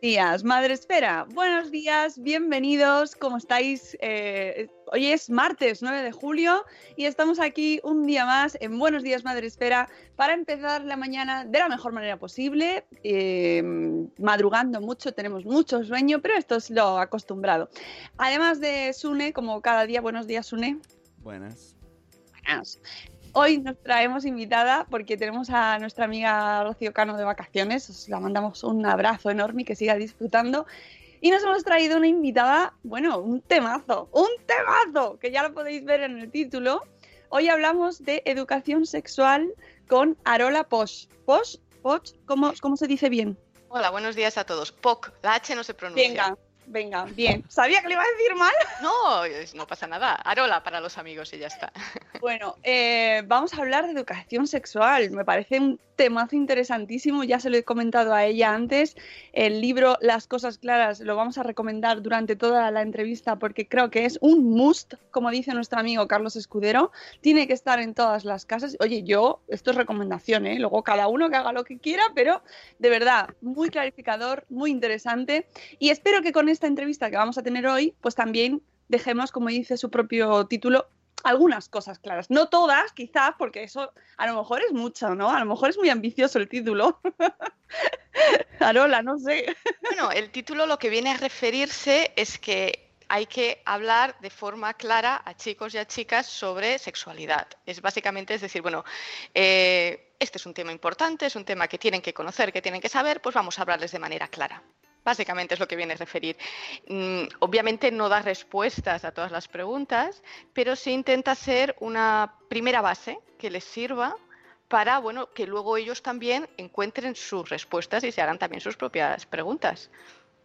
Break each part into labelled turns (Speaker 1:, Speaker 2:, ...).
Speaker 1: días, Madre Esfera.
Speaker 2: Buenos días, bienvenidos. ¿Cómo estáis? Eh, hoy es martes 9 de julio y estamos aquí un día más en Buenos días, Madre Esfera para empezar la mañana de la mejor manera posible. Eh, madrugando mucho, tenemos mucho sueño, pero esto es lo acostumbrado. Además de Sune, como cada día, buenos días, Sune.
Speaker 3: Buenas.
Speaker 2: Buenas. Hoy nos traemos invitada porque tenemos a nuestra amiga Rocío Cano de vacaciones. Os la mandamos un abrazo enorme y que siga disfrutando. Y nos hemos traído una invitada, bueno, un temazo, un temazo, que ya lo podéis ver en el título. Hoy hablamos de educación sexual con Arola Posh. Posh, Posh, ¿cómo, cómo se dice bien?
Speaker 4: Hola, buenos días a todos. POC, la H no se pronuncia.
Speaker 2: Venga, venga, bien. Sabía que le iba a decir mal.
Speaker 4: No, no pasa nada. Arola para los amigos y ya está.
Speaker 2: Bueno, eh, vamos a hablar de educación sexual. Me parece un temazo interesantísimo. Ya se lo he comentado a ella antes. El libro Las cosas claras lo vamos a recomendar durante toda la entrevista porque creo que es un must, como dice nuestro amigo Carlos Escudero. Tiene que estar en todas las casas. Oye, yo, esto es recomendación, ¿eh? Luego cada uno que haga lo que quiera, pero de verdad, muy clarificador, muy interesante. Y espero que con esta entrevista que vamos a tener hoy, pues también dejemos, como dice su propio título, algunas cosas claras. No todas, quizás, porque eso a lo mejor es mucho, ¿no? A lo mejor es muy ambicioso el título. Arola, no sé.
Speaker 4: Bueno, el título lo que viene a referirse es que hay que hablar de forma clara a chicos y a chicas sobre sexualidad. Es básicamente, es decir, bueno, eh, este es un tema importante, es un tema que tienen que conocer, que tienen que saber, pues vamos a hablarles de manera clara. Básicamente es lo que viene a referir. Mm, obviamente no da respuestas a todas las preguntas, pero sí intenta ser una primera base que les sirva para bueno, que luego ellos también encuentren sus respuestas y se hagan también sus propias preguntas.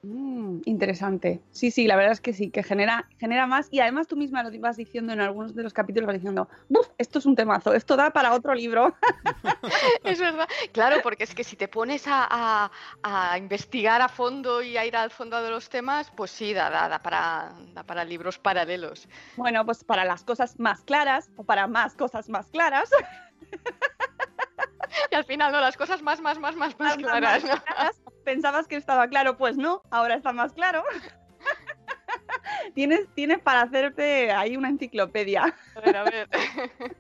Speaker 2: Mm, interesante. Sí, sí, la verdad es que sí, que genera, genera más. Y además tú misma lo ibas diciendo en algunos de los capítulos, vas diciendo, ¡Buf! Esto es un temazo, esto da para otro libro.
Speaker 4: es verdad. Claro, porque es que si te pones a, a, investigar a fondo y a ir al fondo de los temas, pues sí, da, da, da, para, da para libros paralelos.
Speaker 2: Bueno, pues para las cosas más claras o para más cosas más claras.
Speaker 4: y al final, no, las cosas más, más, más, más, más claras.
Speaker 2: Más claras pensabas que estaba claro, pues no, ahora está más claro. tienes, tienes para hacerte ahí una enciclopedia.
Speaker 4: A ver, a ver.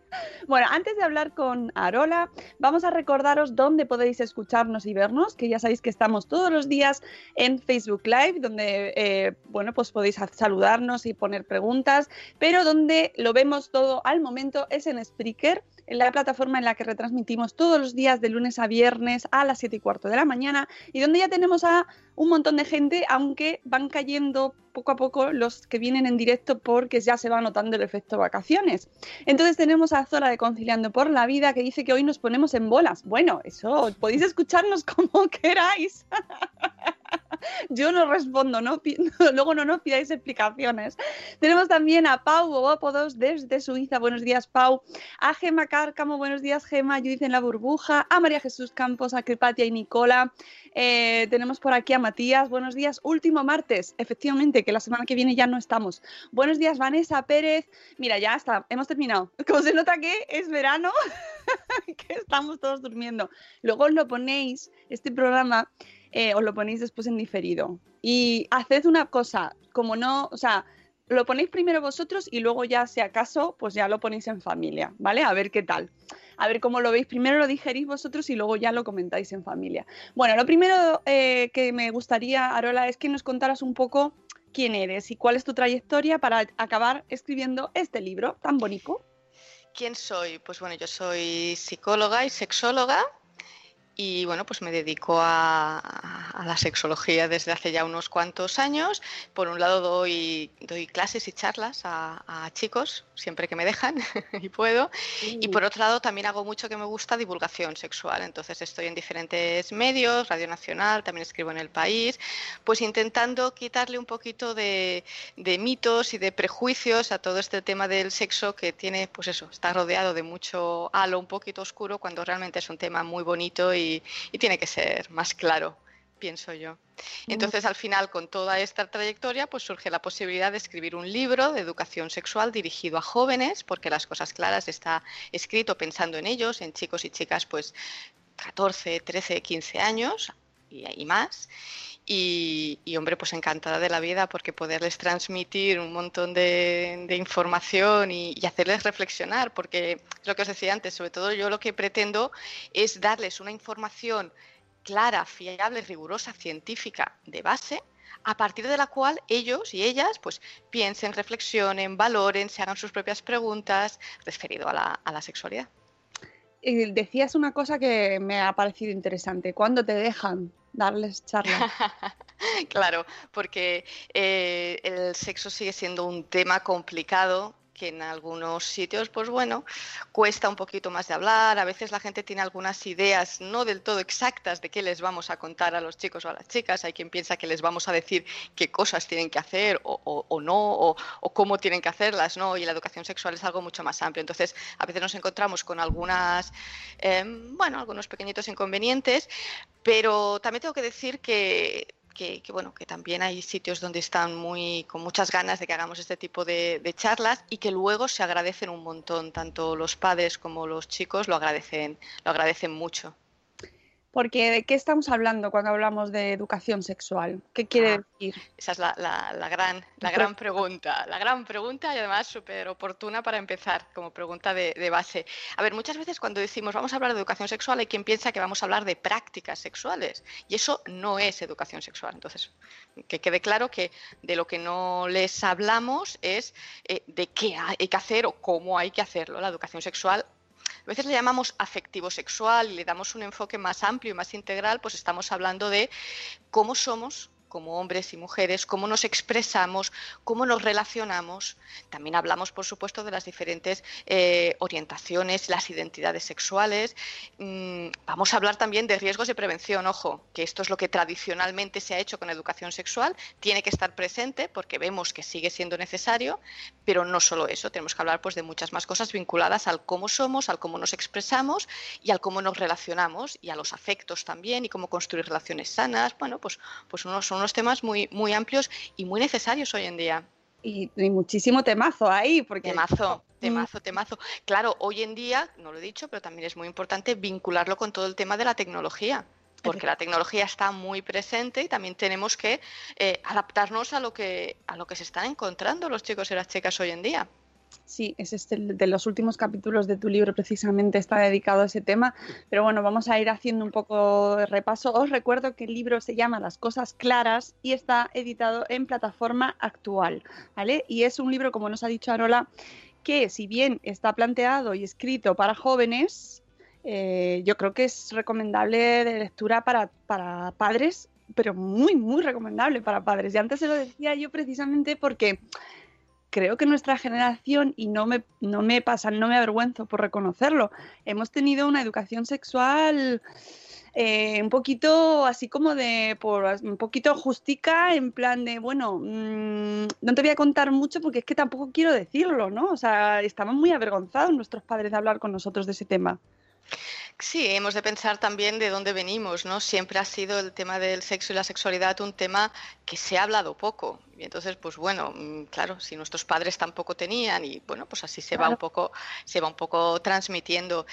Speaker 2: bueno, antes de hablar con Arola, vamos a recordaros dónde podéis escucharnos y vernos, que ya sabéis que estamos todos los días en Facebook Live, donde, eh, bueno, pues podéis saludarnos y poner preguntas, pero donde lo vemos todo al momento es en Spreaker en la plataforma en la que retransmitimos todos los días de lunes a viernes a las 7 y cuarto de la mañana y donde ya tenemos a un montón de gente, aunque van cayendo poco a poco los que vienen en directo porque ya se va notando el efecto vacaciones. Entonces tenemos a Zora de Conciliando por la Vida que dice que hoy nos ponemos en bolas. Bueno, eso podéis escucharnos como queráis. Yo no respondo, ¿no? luego no nos pidáis explicaciones. Tenemos también a Pau Bobópodos desde Suiza. Buenos días, Pau. A Gema Cárcamo, buenos días, Gema. Judith en la burbuja. A María Jesús Campos, a Cripatia y Nicola. Eh, tenemos por aquí a Matías. Buenos días, último martes. Efectivamente, que la semana que viene ya no estamos. Buenos días, Vanessa Pérez. Mira, ya está, hemos terminado. Como se nota que es verano, que estamos todos durmiendo. Luego lo ponéis, este programa eh, os lo ponéis después en diferido. Y haced una cosa, como no, o sea, lo ponéis primero vosotros y luego ya, si acaso, pues ya lo ponéis en familia, ¿vale? A ver qué tal. A ver cómo lo veis. Primero lo digerís vosotros y luego ya lo comentáis en familia. Bueno, lo primero eh, que me gustaría, Arola, es que nos contaras un poco quién eres y cuál es tu trayectoria para acabar escribiendo este libro tan bonito.
Speaker 4: ¿Quién soy? Pues bueno, yo soy psicóloga y sexóloga y bueno, pues me dedico a, la sexología desde hace ya unos cuantos años. Por un lado doy, doy clases y charlas a, chicos, siempre que me dejan y puedo. Y por otro lado también hago mucho que me gusta divulgación sexual. Entonces estoy en diferentes medios, Radio Nacional, también escribo en El País, pues intentando quitarle un poquito de, de mitos y de prejuicios a todo este tema del sexo que tiene, pues eso, está rodeado de mucho halo un poquito oscuro cuando realmente es un tema muy bonito y y, tiene que ser más claro pienso yo. Entonces, al final, con toda esta trayectoria, pues surge la posibilidad de escribir un libro de educación sexual dirigido a jóvenes, porque las cosas claras está escrito pensando en ellos, en chicos y chicas, pues 14, 13, 15 años y, más. Y, hombre, pues encantada de la vida porque poderles transmitir un montón de, información y, hacerles reflexionar, porque lo que os decía antes, sobre todo yo lo que pretendo es darles una información clara, fiable, rigurosa, científica de base, a partir de la cual ellos y ellas pues piensen, reflexionen, valoren, se hagan sus propias preguntas referido a la, a la sexualidad.
Speaker 2: Y decías una cosa que me ha parecido interesante. ¿Cuándo te dejan darles charla.
Speaker 4: claro, porque eh, el sexo sigue siendo un tema complicado que en algunos sitios, pues bueno, cuesta un poquito más de hablar. A veces la gente tiene algunas ideas no del todo exactas de qué les vamos a contar a los chicos o a las chicas. Hay quien piensa que les vamos a decir qué cosas tienen que hacer o, no, o, cómo tienen que hacerlas, ¿no? Y la educación sexual es algo mucho más amplio. Entonces, a veces nos encontramos con algunas, em, bueno, algunos pequeñitos inconvenientes, pero también tengo que decir que que, bueno, que también hay sitios donde están muy con muchas ganas de que hagamos este tipo de, de, charlas y que luego se agradecen un montón, tanto los padres como los chicos lo agradecen, lo agradecen mucho.
Speaker 2: Porque ¿de qué estamos hablando cuando hablamos de educación sexual? ¿Qué quiere ah, decir?
Speaker 4: Esa es la, gran, la gran pregunta, la gran pregunta y además súper oportuna para empezar como pregunta de, base. A ver, muchas veces cuando decimos vamos a hablar de educación sexual hay quien piensa que vamos a hablar de prácticas sexuales y eso no es educación sexual. Entonces, que quede claro que de lo que no les hablamos es eh, de qué hay que hacer o cómo hay que hacerlo. La educación sexual a veces le llamamos afectivo sexual y le damos un enfoque más amplio y más integral, pues estamos hablando de cómo somos como hombres y mujeres, cómo nos expresamos, cómo nos relacionamos. También hablamos, por supuesto, de las diferentes eh, orientaciones, las identidades sexuales. Mm, vamos a hablar también de riesgos de prevención, ojo, que esto es lo que tradicionalmente se ha hecho con educación sexual, tiene que estar presente porque vemos que sigue siendo necesario, pero no solo eso, tenemos que hablar pues, de muchas más cosas vinculadas al cómo somos, al cómo nos expresamos y al cómo nos relacionamos y a los afectos también y cómo construir relaciones sanas. Bueno, pues, pues unos, unos temas muy, muy amplios y muy necesarios hoy en día.
Speaker 2: Y, muchísimo temazo ahí, porque...
Speaker 4: Temazo, temazo, temazo. Claro, hoy en día, no lo he dicho, pero también es muy importante vincularlo con todo el tema de la tecnología porque la tecnología está muy presente y también tenemos que eh, adaptarnos a lo que a lo que se están encontrando los chicos y las chicas hoy en día.
Speaker 2: Sí, es este de los últimos capítulos de tu libro precisamente está dedicado a ese tema, pero bueno, vamos a ir haciendo un poco de repaso. Os recuerdo que el libro se llama Las cosas claras y está editado en plataforma actual, ¿vale? Y es un libro, como nos ha dicho Arola, que si bien está planteado y escrito para jóvenes, eh, yo creo que es recomendable de lectura para, para padres pero muy, muy recomendable para padres. Y antes se lo decía yo precisamente porque creo que nuestra generación, y no me, no me pasa, no me avergüenzo por reconocerlo, hemos tenido una educación sexual eh, un poquito así como de, por, un poquito justica, en plan de, bueno, mm, no te voy a contar mucho porque es que tampoco quiero decirlo, ¿no? O sea, estamos muy avergonzados nuestros padres de hablar con nosotros de ese tema.
Speaker 4: Sí, hemos de pensar también de dónde venimos, ¿no? Siempre ha sido el tema del sexo y la sexualidad un tema que se ha hablado poco. Y entonces, pues bueno, mm, claro, si nuestros padres tampoco tenían y bueno, pues así se va un poco, se va un poco transmitiendo.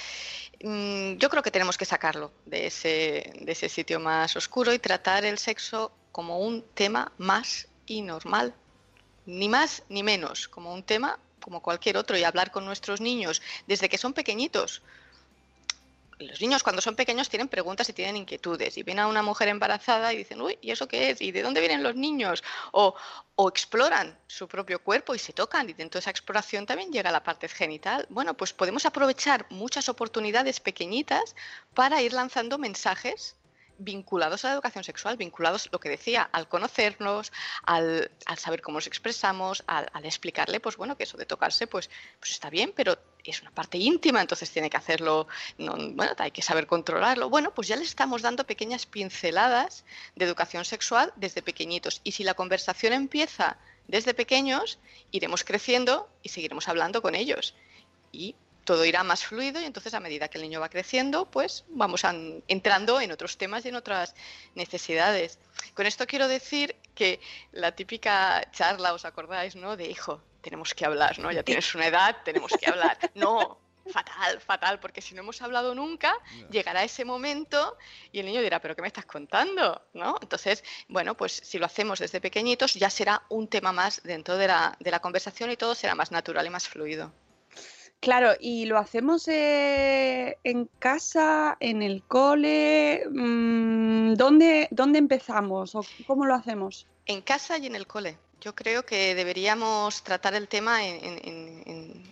Speaker 4: Mm, yo creo que tenemos que sacarlo de ese, de ese sitio más oscuro y tratar el sexo como un tema más y normal. Ni más ni menos, como un tema como cualquier otro y hablar con nuestros niños desde que son pequeñitos los niños cuando son pequeños tienen preguntas y tienen inquietudes y ven a una mujer embarazada y dicen, uy, ¿y eso qué es? ¿Y de dónde vienen los niños? O, o exploran su propio cuerpo y se tocan y dentro de esa exploración también llega la parte genital. Bueno, pues podemos aprovechar muchas oportunidades pequeñitas para ir lanzando mensajes vinculados a la educación sexual, vinculados, lo que decía, al conocernos, al, saber cómo nos expresamos, al, explicarle, pues bueno, que eso de tocarse, pues, pues está bien, pero es una parte íntima, entonces tiene que hacerlo, bueno, hay que saber controlarlo. Bueno, pues ya le estamos dando pequeñas pinceladas de educación sexual desde pequeñitos. Y si la conversación empieza desde pequeños, iremos creciendo y seguiremos hablando con ellos. Y todo irá más fluido y entonces a medida que el niño va creciendo, pues vamos entrando en otros temas y en otras necesidades. Con esto quiero decir que la típica charla, ¿os acordáis, no? De hijo, tenemos que hablar, ¿no? Ya tienes una edad, tenemos que hablar. No, fatal, fatal, porque si no hemos hablado nunca, llegará ese momento y el niño dirá, pero ¿qué me estás contando? ¿No? Entonces, bueno, pues si lo hacemos desde pequeñitos, ya será un tema más dentro de la, de la conversación y todo será más natural y más fluido.
Speaker 2: Claro, y lo hacemos eh, en casa, en el cole. Mm, ¿dónde, ¿Dónde empezamos o cómo lo hacemos?
Speaker 4: En casa y en el cole. Yo creo que deberíamos tratar el tema en,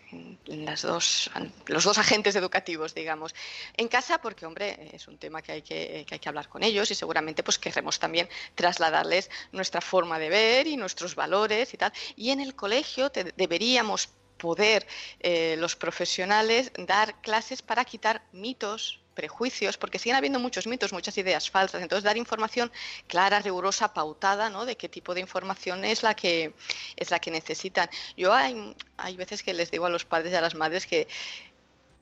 Speaker 4: las dos, los dos agentes educativos, digamos. En casa, porque, hombre, es un tema que hay que, hay que hablar con ellos y seguramente pues queremos también trasladarles nuestra forma de ver y nuestros valores y tal. Y en el colegio deberíamos poder eh, los profesionales dar clases para quitar mitos, prejuicios, porque siguen habiendo muchos mitos, muchas ideas falsas. Entonces, dar información clara, rigurosa, pautada, ¿no? De qué tipo de información es la que es la que necesitan. Yo hay, hay veces que les digo a los padres y a las madres que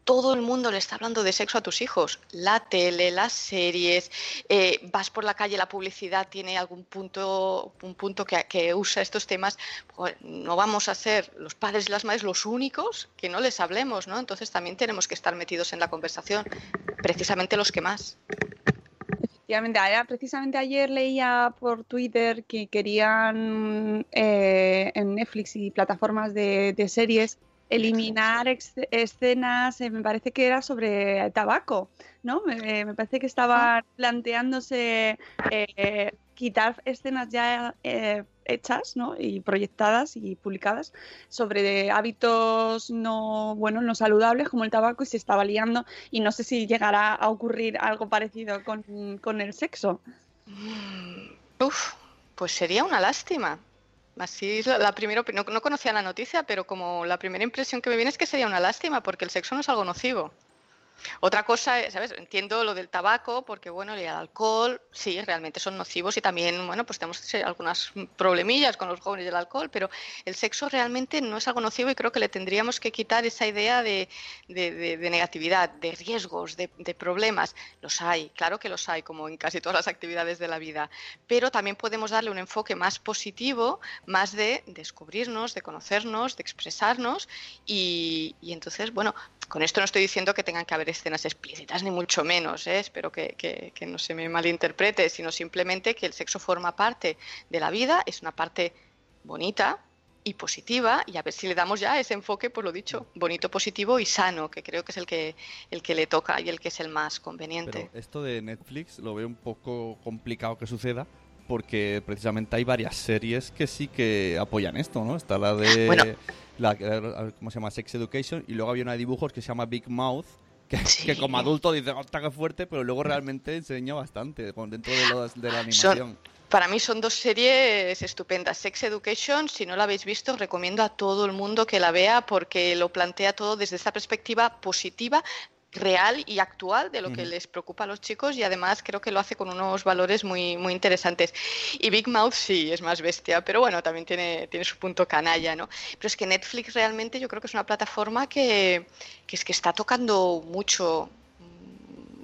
Speaker 4: todo el mundo le está hablando de sexo a tus hijos. La tele, las series, eh, vas por la calle, la publicidad tiene algún punto, un punto que, usa estos temas. Pues no vamos a ser los padres y las madres los únicos que no les hablemos, ¿no? Entonces también tenemos que estar metidos en la conversación, precisamente los que más.
Speaker 2: Efectivamente, precisamente ayer leía por Twitter que querían eh, en Netflix y plataformas de series eliminar escenas, eh, me parece que era sobre tabaco, ¿no? Me, eh, parece que estaban planteándose eh, quitar escenas ya hechas, ¿no? Y proyectadas y publicadas sobre hábitos no buenos, no saludables como el tabaco y se estaba liando y no sé si llegará a ocurrir algo parecido con, con el sexo.
Speaker 4: Uf, pues sería una lástima, Así la, primera no, no conocía la noticia, pero como la primera impresión que me viene es que sería una lástima, porque el sexo no es algo nocivo. Otra cosa, ¿sabes? Entiendo lo del tabaco, porque bueno, el alcohol, sí, realmente son nocivos y también, bueno, pues tenemos algunas problemillas con los jóvenes del alcohol, pero el sexo realmente no es algo nocivo y creo que le tendríamos que quitar esa idea de, negatividad, de riesgos, de, problemas. Los hay, claro que los hay, como en casi todas las actividades de la vida, pero también podemos darle un enfoque más positivo, más de descubrirnos, de conocernos, de expresarnos y entonces, bueno, con esto no estoy diciendo que tengan que haber escenas explícitas, ni mucho menos, ¿eh? espero que, no se me malinterprete, sino simplemente que el sexo forma parte de la vida, es una parte bonita y positiva, y a ver si le damos ya ese enfoque, por lo dicho, bonito, positivo y sano, que creo que es el que, el que le toca y el que es el más conveniente.
Speaker 3: esto de Netflix lo veo un poco complicado que suceda, porque precisamente hay varias series que sí que apoyan esto, ¿no? Está la de... La, ¿Cómo se llama? Sex Education. Y luego había una de dibujos que se llama Big Mouth, que, que como adulto dice, hostia, qué fuerte, pero luego realmente enseña bastante dentro de, la animación.
Speaker 4: Para mí son dos series estupendas. Sex Education, si no la habéis visto, recomiendo a todo el mundo que la vea porque lo plantea todo desde esta perspectiva positiva real y actual de lo que les preocupa a los chicos y además creo que lo hace con unos valores muy, muy interesantes. Y Big Mouth sí es más bestia, pero bueno, también tiene, tiene su punto canalla, ¿no? Pero es que Netflix realmente yo creo que es una plataforma que, que es que está tocando mucho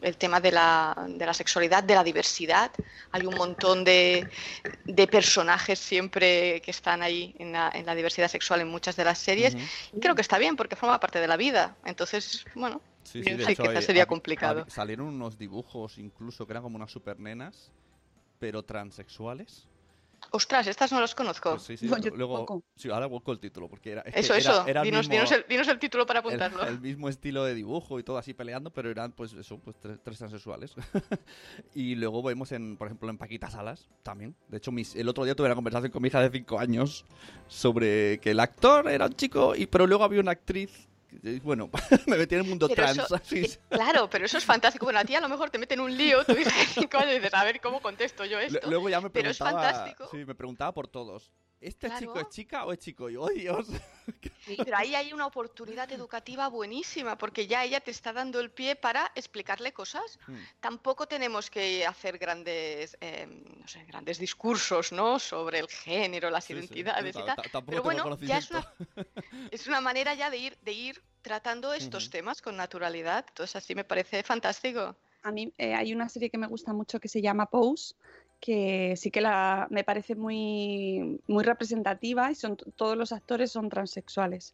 Speaker 4: el tema de la, de la sexualidad, de la diversidad. Hay un montón de, de personajes siempre que están ahí en la, en la diversidad sexual en muchas de las series. Y creo que está bien porque forma parte de la vida. Entonces, bueno,
Speaker 3: Sí, sí, hecho,
Speaker 4: quizás
Speaker 3: eh,
Speaker 4: sería complicado.
Speaker 3: salieron unos dibujos incluso que eran como unas supernenas, pero transexuales.
Speaker 4: Ostras, estas no las conozco.
Speaker 3: Pues sí, sí,
Speaker 4: No, yo
Speaker 3: luego,
Speaker 4: tampoco.
Speaker 3: sí, ahora busco el título, porque era, es que
Speaker 4: Eso,
Speaker 3: era-
Speaker 4: eso.
Speaker 3: era
Speaker 4: dinos,
Speaker 3: mismo-
Speaker 4: dinos el, dinos el título para
Speaker 3: el-
Speaker 4: apuntarlo.
Speaker 3: El, mismo estilo de dibujo y todo así peleando, pero eran pues eso, pues tres, tres transexuales. y luego vemos en, por ejemplo, en Paquita Salas también. De hecho, mis- el otro día tuve una conversación con mi hija de 5 años sobre que el actor era un chico, y pero luego había una actriz. Que, Bueno, me metí en el mundo
Speaker 4: Pero
Speaker 3: trans.
Speaker 4: eso- eh, Claro, pero eso es fantástico. Bueno, a ti a lo mejor te meten un lío, tú dices cinco años y dices, a ver cómo contesto yo esto.
Speaker 3: Luego ya me
Speaker 4: pero es
Speaker 3: preguntaba,
Speaker 4: fantástico.
Speaker 3: sí, me preguntaba por todos. ¿Este
Speaker 4: Claro.
Speaker 3: chico es chica o es chico? Y ¡oh, Dios!
Speaker 4: Pero ahí hay una oportunidad educativa buenísima, porque ya ella te está dando el pie para explicarle cosas.
Speaker 3: Hmm.
Speaker 4: Tampoco tenemos que hacer grandes, eh, no sé, grandes discursos, ¿no? Sobre el género, las
Speaker 3: Sí, sí,
Speaker 4: identidades
Speaker 3: sí,
Speaker 4: y
Speaker 3: ta-
Speaker 4: tal. Pero bueno, ya es una, es una manera ya de ir, de ir tratando estos temas con naturalidad. Entonces así me parece fantástico.
Speaker 2: A mí eh, hay una serie que me gusta mucho que se llama Pose, que sí que la, me parece muy, muy representativa y son, todos los actores son transexuales.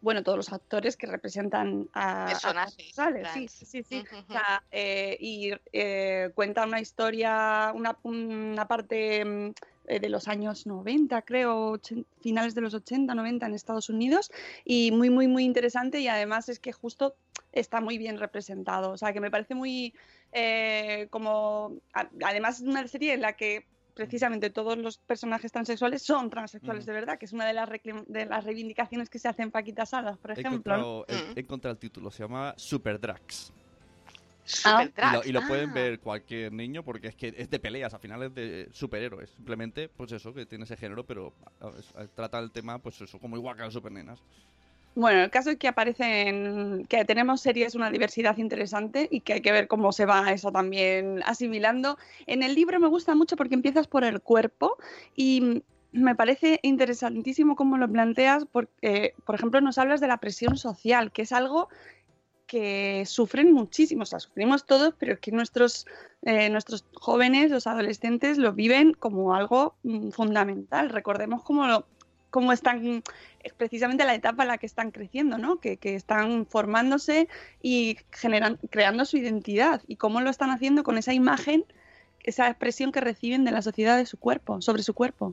Speaker 2: Bueno, todos los actores que representan a,
Speaker 4: Personajes
Speaker 2: sí, sí, sí. sí.
Speaker 4: Ujú,
Speaker 2: O sea, eh, y eh, cuenta una historia, una, una parte mm, eh, de los años 90, creo, finales de los 80, 90 en Estados Unidos, y muy, muy, muy interesante y además es que justo está muy bien representado, o sea, que me parece muy eh, como, a- además es una serie en la que precisamente todos los personajes transexuales son transexuales de verdad, que es una de las, de las reivindicaciones que se hacen Paquita Salas, por
Speaker 3: He
Speaker 2: ejemplo. ¿no?
Speaker 3: encontrado, he- he encontrado el título, se llama Super Drags.
Speaker 4: Super
Speaker 3: Y lo, y lo
Speaker 4: Drags,
Speaker 3: pueden
Speaker 4: ah.
Speaker 3: ver cualquier niño porque es que es de peleas, al final es de superhéroes. Simplemente, pues eso, que tiene ese género, pero a- a- trata el tema, pues eso, como igual que las supernenas.
Speaker 2: Bueno, el caso es que aparecen, que tenemos series, una diversidad interesante y que hay que ver cómo se va eso también asimilando. En el libro me gusta mucho porque empiezas por el cuerpo y me parece interesantísimo cómo lo planteas porque, por ejemplo, nos hablas de la presión social, que es algo que sufren muchísimo, o sea, sufrimos todos, pero es que nuestros, eh, nuestros jóvenes, los adolescentes, lo viven como algo mm, fundamental. Recordemos cómo, lo- cómo están, es precisamente la etapa en la que están creciendo, ¿no? Que, están formándose y generan, creando su identidad y cómo lo están haciendo con esa imagen, esa expresión que reciben de la sociedad de su cuerpo, sobre su cuerpo.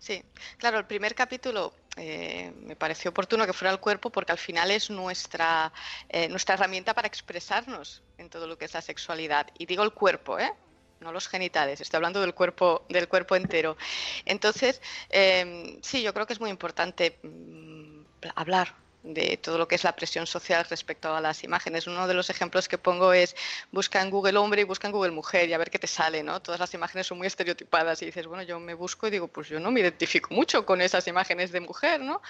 Speaker 4: Sí, claro, el primer capítulo eh, me pareció oportuno que fuera el cuerpo porque al final es eh, nuestra herramienta para expresarnos en todo lo que es la sexualidad. Y digo el cuerpo, ¿eh? No los genitales, estoy hablando del cuerpo, del cuerpo entero. Entonces, eh, sí, yo creo que es muy importante mm, hablar de todo lo que es la presión social respecto a las imágenes. Uno de los ejemplos que pongo es busca en Google hombre y busca en Google mujer y a ver qué te sale, ¿no? Todas las imágenes son muy estereotipadas y dices, bueno, yo me busco y digo, pues yo no me identifico mucho con esas imágenes de mujer, ¿no?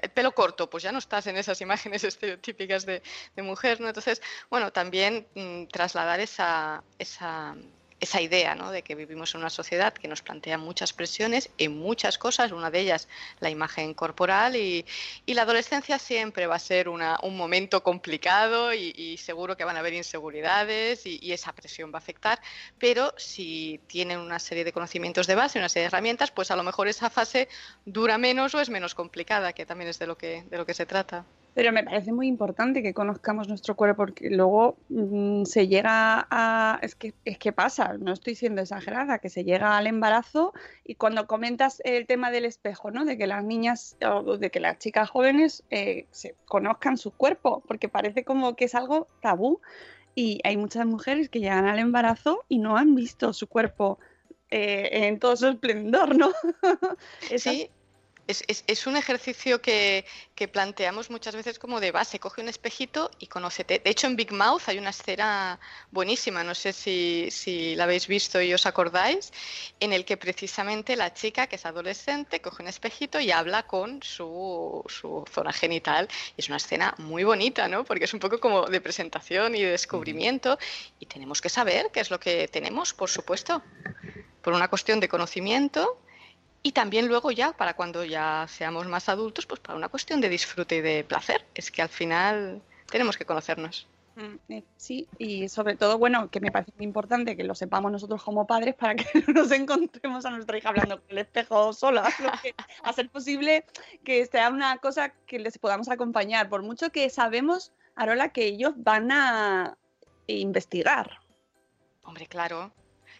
Speaker 4: El pelo corto, pues ya no estás en esas imágenes estereotípicas de, de mujer, ¿no? Entonces, bueno, también mm, trasladar esa, esa, esa idea ¿no? de que vivimos en una sociedad que nos plantea muchas presiones en muchas cosas, una de ellas la imagen corporal y, la adolescencia siempre va a ser una, un momento complicado y, y seguro que van a haber inseguridades y, y esa presión va a afectar, pero si tienen una serie de conocimientos de base, una serie de herramientas, pues a lo mejor esa fase dura menos o es menos complicada, que también es de lo que, de lo que se trata.
Speaker 2: Pero me parece muy importante que conozcamos nuestro cuerpo porque luego mm, se llega a... Es que, es que pasa, no estoy siendo exagerada, que se llega al embarazo y cuando comentas el tema del espejo, ¿no? De que las niñas o de que las chicas jóvenes eh, se conozcan su cuerpo, porque parece como que es algo tabú y hay muchas mujeres que llegan al embarazo y no han visto su cuerpo eh, en todo su esplendor, ¿no? Esas-
Speaker 4: Sí, Es, es, es un ejercicio que, planteamos muchas veces como de base, coge un espejito y conócete. De hecho, en Big Mouth hay una escena buenísima, no sé si, si, la habéis visto y os acordáis, en el que precisamente la chica, que es adolescente, coge un espejito y habla con su, su zona genital. Y es una escena muy bonita, ¿no? Porque es un poco como de presentación y de descubrimiento. Y tenemos que saber qué es lo que tenemos, por supuesto. Por una cuestión de conocimiento y también luego ya, para cuando ya seamos más adultos, pues para una cuestión de disfrute y de placer. Es que al final tenemos que conocernos.
Speaker 2: Mm, eh, sí, y sobre todo, bueno, que me parece muy importante que lo sepamos nosotros como padres para que no nos encontremos a nuestra hija hablando con el espejo sola. a ser posible que sea una cosa que les podamos acompañar, por mucho que sabemos, Arola, que ellos van a investigar.
Speaker 4: Hombre, claro,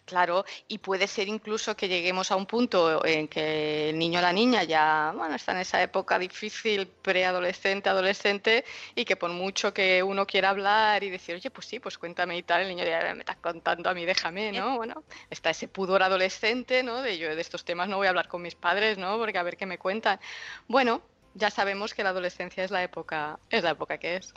Speaker 4: Claro, y puede ser incluso que lleguemos a un punto en que el niño o la niña ya bueno, está en esa época difícil, preadolescente, adolescente, y que por mucho que uno quiera hablar y decir, oye, pues sí, pues cuéntame y tal, el niño ya me está contando a mí, déjame, ¿no? Bueno, está ese pudor adolescente, ¿no? De yo de estos temas no voy a hablar con mis padres, ¿no? Porque a ver qué me cuentan. Bueno, ya sabemos que la adolescencia es la época, es la época que es.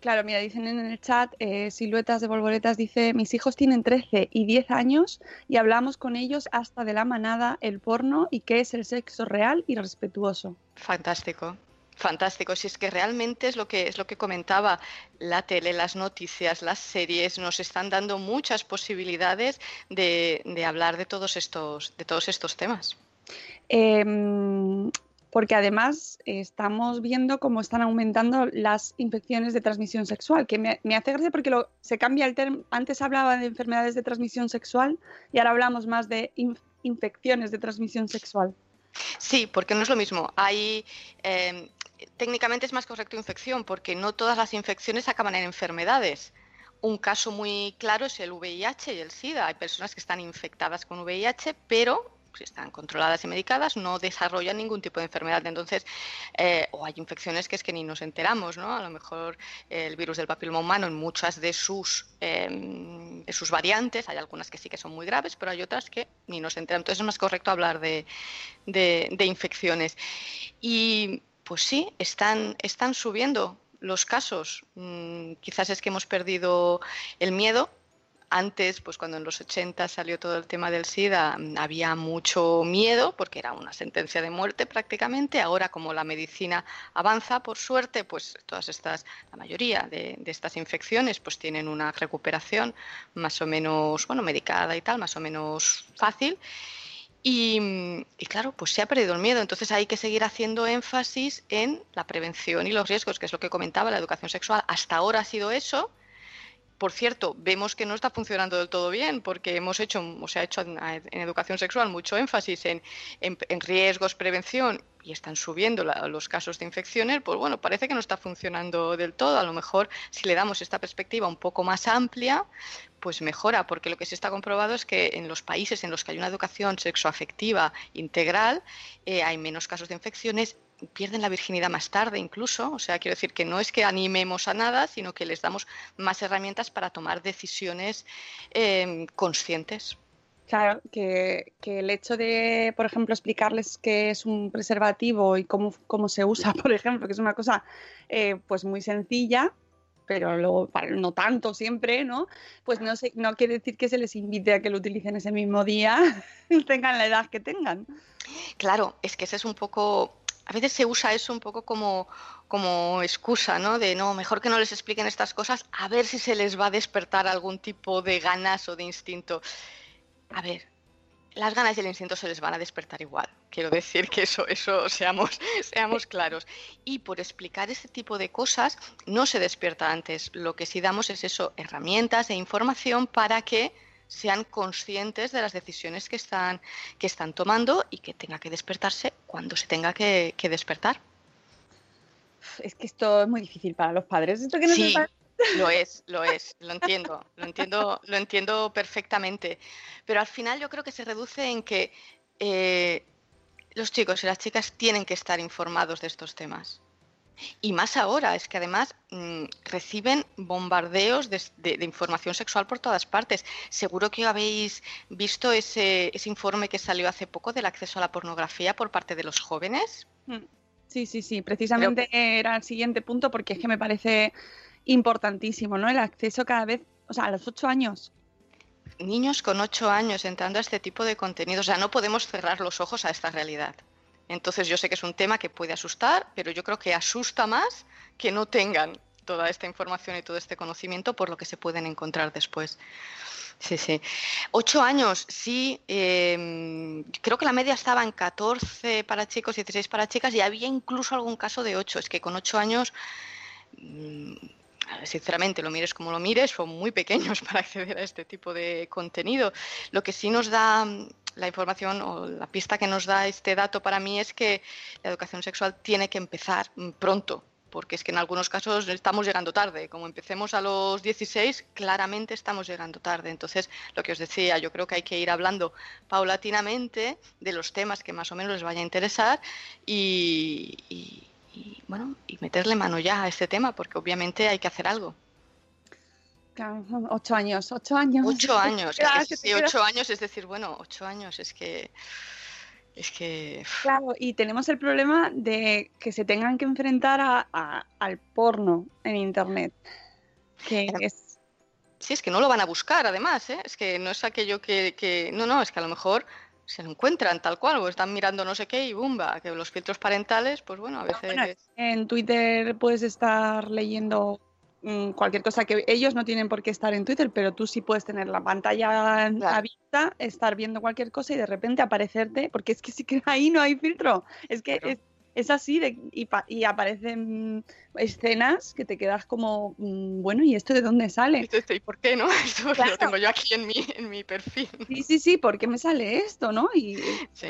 Speaker 2: Claro, mira, dicen en el chat, eh, Siluetas de Volvoretas dice, mis hijos tienen 13 y 10 años y hablamos con ellos hasta de la manada, el porno y qué es el sexo real y respetuoso.
Speaker 4: Fantástico. Fantástico, si es que realmente es lo que es lo que comentaba la tele, las noticias, las series nos están dando muchas posibilidades de, de hablar de todos estos de todos estos temas.
Speaker 2: Eh, porque además estamos viendo cómo están aumentando las infecciones de transmisión sexual, que me, hace gracia porque lo, se cambia el término, antes hablaba de enfermedades de transmisión sexual y ahora hablamos más de infecciones de transmisión sexual.
Speaker 4: Sí, porque no es lo mismo. Hay, em, técnicamente es más correcto infección porque no todas las infecciones acaban en enfermedades. Un caso muy claro es el VIH y el SIDA. Hay personas que están infectadas con VIH, pero si están controladas y medicadas, no desarrollan ningún tipo de enfermedad. Entonces, eh, o hay infecciones que es que ni nos enteramos, ¿no? A lo mejor el virus del papiloma humano en muchas de sus, em, sus variantes, hay algunas que sí que son muy graves, pero hay otras que ni nos enteramos. Entonces es más correcto hablar de, de, infecciones. Y pues sí, están, están subiendo los casos. Mm, quizás es que hemos perdido el miedo antes, pues cuando en los 80 salió todo el tema del SIDA, mm, había mucho miedo porque era una sentencia de muerte prácticamente. Ahora, como la medicina avanza, por suerte, pues todas estas, la mayoría de, estas infecciones, pues tienen una recuperación más o menos, bueno, medicada y tal, más o menos fácil. Y, y, claro, pues se ha perdido el miedo. Entonces hay que seguir haciendo énfasis en la prevención y los riesgos, que es lo que comentaba la educación sexual. Hasta ahora ha sido eso, por cierto, vemos que no está funcionando del todo bien porque hemos hecho, o se ha hecho en, educación sexual mucho énfasis en, riesgos, prevención y están subiendo los casos de infecciones, pues bueno, parece que no está funcionando del todo. A lo mejor si le damos esta perspectiva un poco más amplia, pues mejora, porque lo que se está comprobado es que en los países en los que hay una educación sexoafectiva integral eh, hay menos casos de infecciones pierden la virginidad más tarde incluso. O sea, quiero decir que no es que animemos a nada, sino que les damos más herramientas para tomar decisiones em, conscientes.
Speaker 2: Claro, que, el hecho de, por ejemplo, explicarles qué es un preservativo y cómo, cómo se usa, por ejemplo, que es una cosa eh, pues muy sencilla, pero luego no tanto siempre, ¿no? Pues no, no quiere decir que se les invite a que lo utilicen ese mismo día, tengan la edad que tengan.
Speaker 4: Claro, es que ese es un poco a veces se usa eso un poco como, como excusa, ¿no? De no, mejor que no les expliquen estas cosas, a ver si se les va a despertar algún tipo de ganas o de instinto. A ver, las ganas y el instinto se les van a despertar igual. Quiero decir que eso, eso seamos, seamos claros. Y por explicar este tipo de cosas no se despierta antes. Lo que sí damos es eso, herramientas e información para que sean conscientes de las decisiones que están, que están tomando y que tenga que despertarse cuando se tenga que, despertar.
Speaker 2: Es que esto es muy difícil para los padres. ¿Esto que
Speaker 4: sí, lo es, lo es, lo entiendo, lo entiendo, lo entiendo perfectamente. Pero al final yo creo que se reduce en que eh, los chicos y las chicas tienen que estar informados de estos temas. Y más ahora, es que además mm, reciben bombardeos de, de- de información sexual por todas partes. Seguro que habéis visto ese, ese informe que salió hace poco del acceso a la pornografía por parte de los jóvenes.
Speaker 2: Mm. Sí, sí, sí. Precisamente era el siguiente punto porque es que me parece importantísimo, ¿no? El acceso cada vez, o sea, a los ocho años.
Speaker 4: Niños con ocho años entrando a este tipo de contenido. O sea, no podemos cerrar los ojos a esta realidad. Entonces yo sé que es un tema que puede asustar, pero yo creo que asusta más que no tengan toda esta información y todo este conocimiento por lo que se pueden encontrar después. Sí, sí. Ocho años, sí. eh, creo que la media estaba en 14 para chicos y 16 para chicas y había incluso algún caso de ocho. Es que con ocho años, mm, sinceramente, lo mires como lo mires, son muy pequeños para acceder a este tipo de contenido. Lo que sí nos da mm, la información o la pista que nos da este dato para mí es que la educación sexual tiene que empezar mm, pronto, porque es que en algunos casos estamos llegando tarde. Como empecemos a los 16, claramente estamos llegando tarde. Entonces, lo que os decía, yo creo que hay que ir hablando paulatinamente de los temas que más o menos les vaya a interesar y, y- y, bueno, y meterle mano ya a este tema, porque obviamente hay que hacer algo.
Speaker 2: Claro, Ocho años, ocho años.
Speaker 4: Ocho años,
Speaker 2: Claro,
Speaker 4: que sí, ocho años, es decir, bueno, ocho años, es que, es que,
Speaker 2: Claro, y tenemos el problema de que se tengan que enfrentar a- a- al porno en Internet. Que es.
Speaker 4: Sí, es que no lo van a buscar, además, ¿eh? Es que no es aquello que, que- No, no, es que a lo mejor se lo encuentran tal cual, o están mirando no sé qué y bumba, que los filtros parentales, pues bueno, a veces...
Speaker 2: bueno, En Twitter puedes estar leyendo mm, cualquier cosa que ellos no tienen por qué estar en Twitter, pero tú sí puedes tener la pantalla abierta, estar viendo cualquier cosa y de repente aparecerte, porque es que sí que ahí no hay filtro. Es que es, es así de, y, pa- y aparecen escenas que te quedas como, mm, bueno, ¿y esto de dónde sale?
Speaker 4: ¿Y por qué no? Esto lo tengo yo aquí en mi, en mi perfil.
Speaker 2: Sí, sí, sí, ¿por qué me sale esto, no? Y,
Speaker 4: Sí.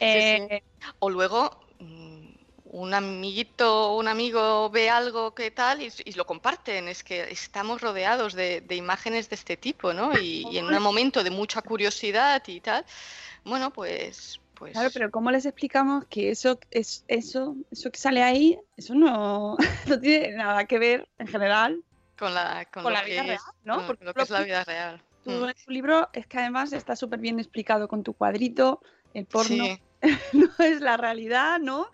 Speaker 2: eh,
Speaker 4: O luego mm, un amiguito o un amigo ve algo que tal y, y lo comparten. Es que estamos rodeados de, de imágenes de este tipo, ¿no? Y, y en un momento de mucha curiosidad y tal, bueno, pues... pues
Speaker 2: Claro, pero ¿cómo les explicamos que eso, es, eso, eso que sale ahí, eso no, no tiene nada que ver en general
Speaker 4: con la, con
Speaker 2: con la vida real, ¿no?
Speaker 4: con
Speaker 2: Porque
Speaker 4: lo que es la vida real.
Speaker 2: Tú
Speaker 4: Mm.
Speaker 2: tu libro es que además está súper bien explicado con tu cuadrito, el porno
Speaker 4: Sí.
Speaker 2: no es la realidad, ¿no?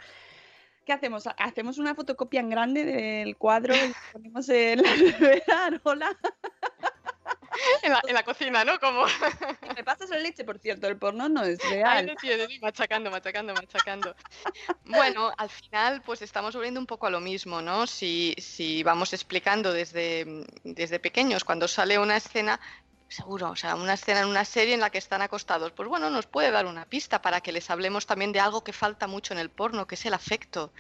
Speaker 2: ¿Qué hacemos? ¿Hacemos una fotocopia en grande del cuadro y lo ponemos en la nevera, Hola?
Speaker 4: En la, en la cocina, ¿no? Como...
Speaker 2: Me pasas la leche, por cierto, el porno no es real.
Speaker 4: lo tienes, machacando, machacando, machacando. Bueno, al final, pues estamos volviendo un poco a lo mismo, ¿no? Si, si vamos explicando desde, desde pequeños, cuando sale una escena, seguro, o sea, una escena en una serie en la que están acostados, pues bueno, nos puede dar una pista para que les hablemos también de algo que falta mucho en el porno, que es el afecto.